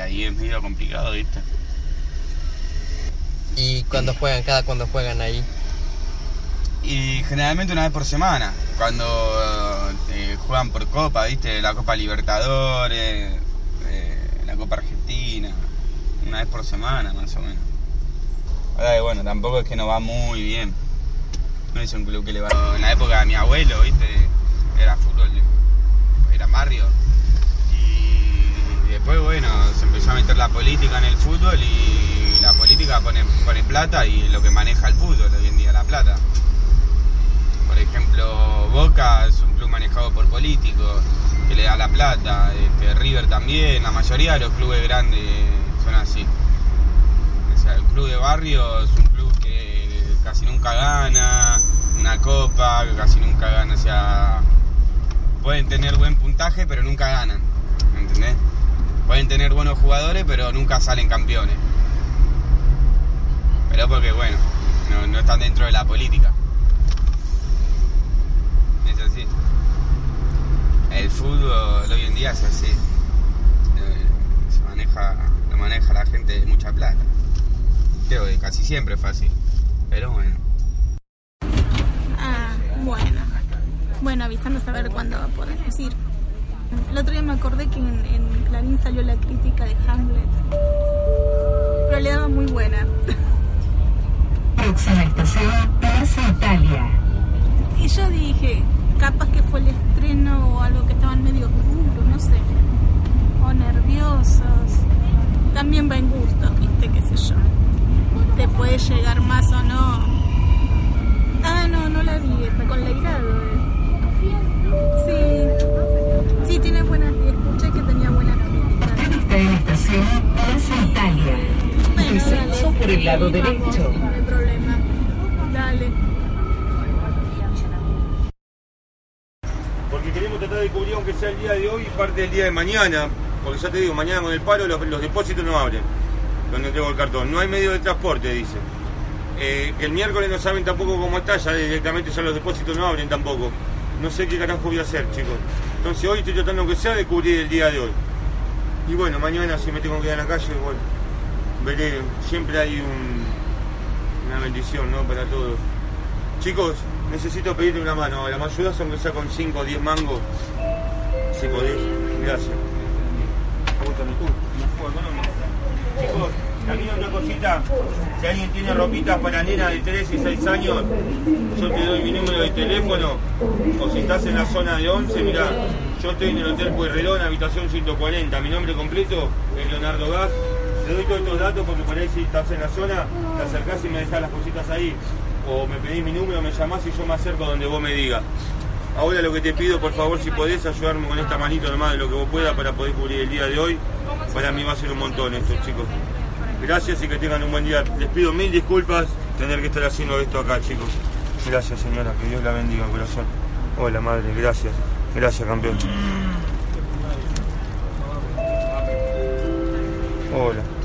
Ahí es medio complicado, viste. ¿Y cuando juegan? ¿Cada cuando juegan ahí? Y generalmente una vez por semana, cuando eh, juegan por Copa, ¿viste? La Copa Libertadores, eh, la Copa Argentina, una vez por semana más o menos. Ahora que bueno, tampoco es que nos va muy bien. No es un club que le va. En la época de mi abuelo, ¿viste? Era fútbol, era barrio. Después, bueno, se empezó a meter la política en el fútbol y la política pone, pone plata y lo que maneja el fútbol hoy en día, la plata. Por ejemplo, Boca es un club manejado por políticos que le da la plata, este, River también, la mayoría de los clubes grandes son así. O sea, el club de barrio es un club que casi nunca gana una copa, que casi nunca gana, o sea, pueden tener buen puntaje pero nunca ganan, ¿entendés? Pueden tener buenos jugadores pero nunca salen campeones. Pero porque bueno, no, están dentro de la política. Es así. El fútbol hoy en día es así. Eh, Se maneja, lo maneja la gente de mucha plata. Creo que casi siempre es fácil. Pero bueno. Ah, bueno. Bueno, avísanos a ver cuándo podemos ir. El otro día me acordé que en, en Clarín salió la crítica de Hamlet. Pero le daba muy buena. Próxima estación, Plaza Italia. Y yo dije, capaz que fue el estreno o algo que estaban medio oscuro, no sé. O nerviosos. También va en gusto, viste, qué sé yo. Te puede llegar más o no. Ah, no, no la vi, esa con Leirado. Sí. Sí, tiene buenas. Escuché que tenía buenas críticas. Esta estación Plaza Italia. Descenso por el lado derecho. No hay problema. Dale. Porque queremos tratar de cubrir aunque sea el día de hoy y parte del día de mañana. Porque ya te digo, mañana con el paro los, los depósitos no abren. Donde entrego el cartón. No hay medio de transporte, dice. Eh, el miércoles no saben tampoco cómo está, ya directamente ya los depósitos no abren tampoco. No sé qué carajo voy a hacer, chicos. Entonces hoy estoy tratando aunque sea de cubrir el día de hoy. Y bueno, mañana si me tengo que quedar en la calle, bueno, veré. Siempre hay un, una bendición, ¿no? Para todos. Chicos, necesito pedirte una mano ahora. ¿Me ayudas aunque sea con 5 o 10 mangos? Si podés. Gracias. Chicos, también otra cosita. Si alguien tiene ropitas para nena de 3 y 6 años, yo te doy mi número de teléfono. O si estás en la zona de 11, mirá, yo estoy en el Hotel Pueyrredón, habitación 140. Mi nombre completo es Leonardo Gas. Te doy todos estos datos porque por ahí si estás en la zona, te acercás y me dejas las cositas ahí. O me pedís mi número, me llamás y yo me acerco donde vos me digas. Ahora lo que te pido, por favor, si podés ayudarme con esta manito nomás de lo que vos puedas para poder cubrir el día de hoy. Para mí va a ser un montón esto, chicos. Gracias y que tengan un buen día. Les pido mil disculpas tener que estar haciendo esto acá, chicos. Gracias, señora. Que Dios la bendiga, corazón. Hola, madre. Gracias. Gracias, campeón. Hola.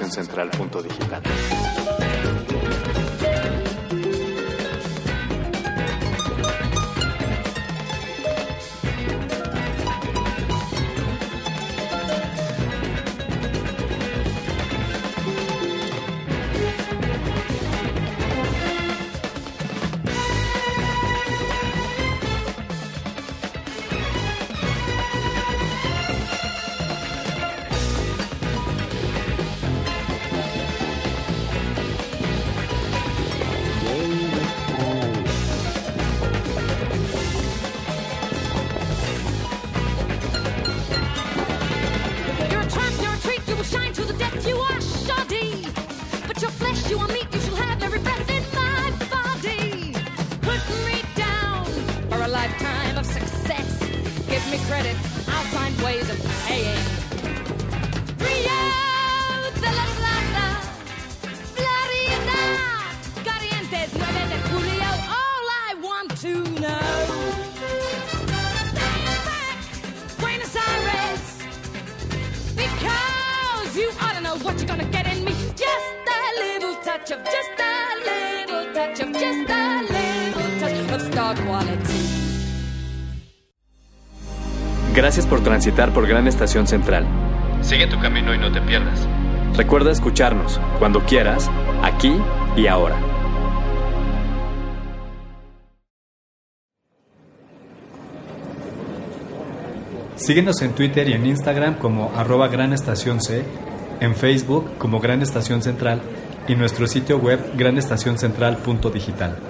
Gran Estación Gracias por transitar por Gran Estación Central. Sigue tu camino y no te pierdas. Recuerda escucharnos cuando quieras, aquí y ahora. Síguenos en Twitter y en Instagram como arroba Gran Estación C, en Facebook como Gran Estación Central y nuestro sitio web granestacioncentral.digital.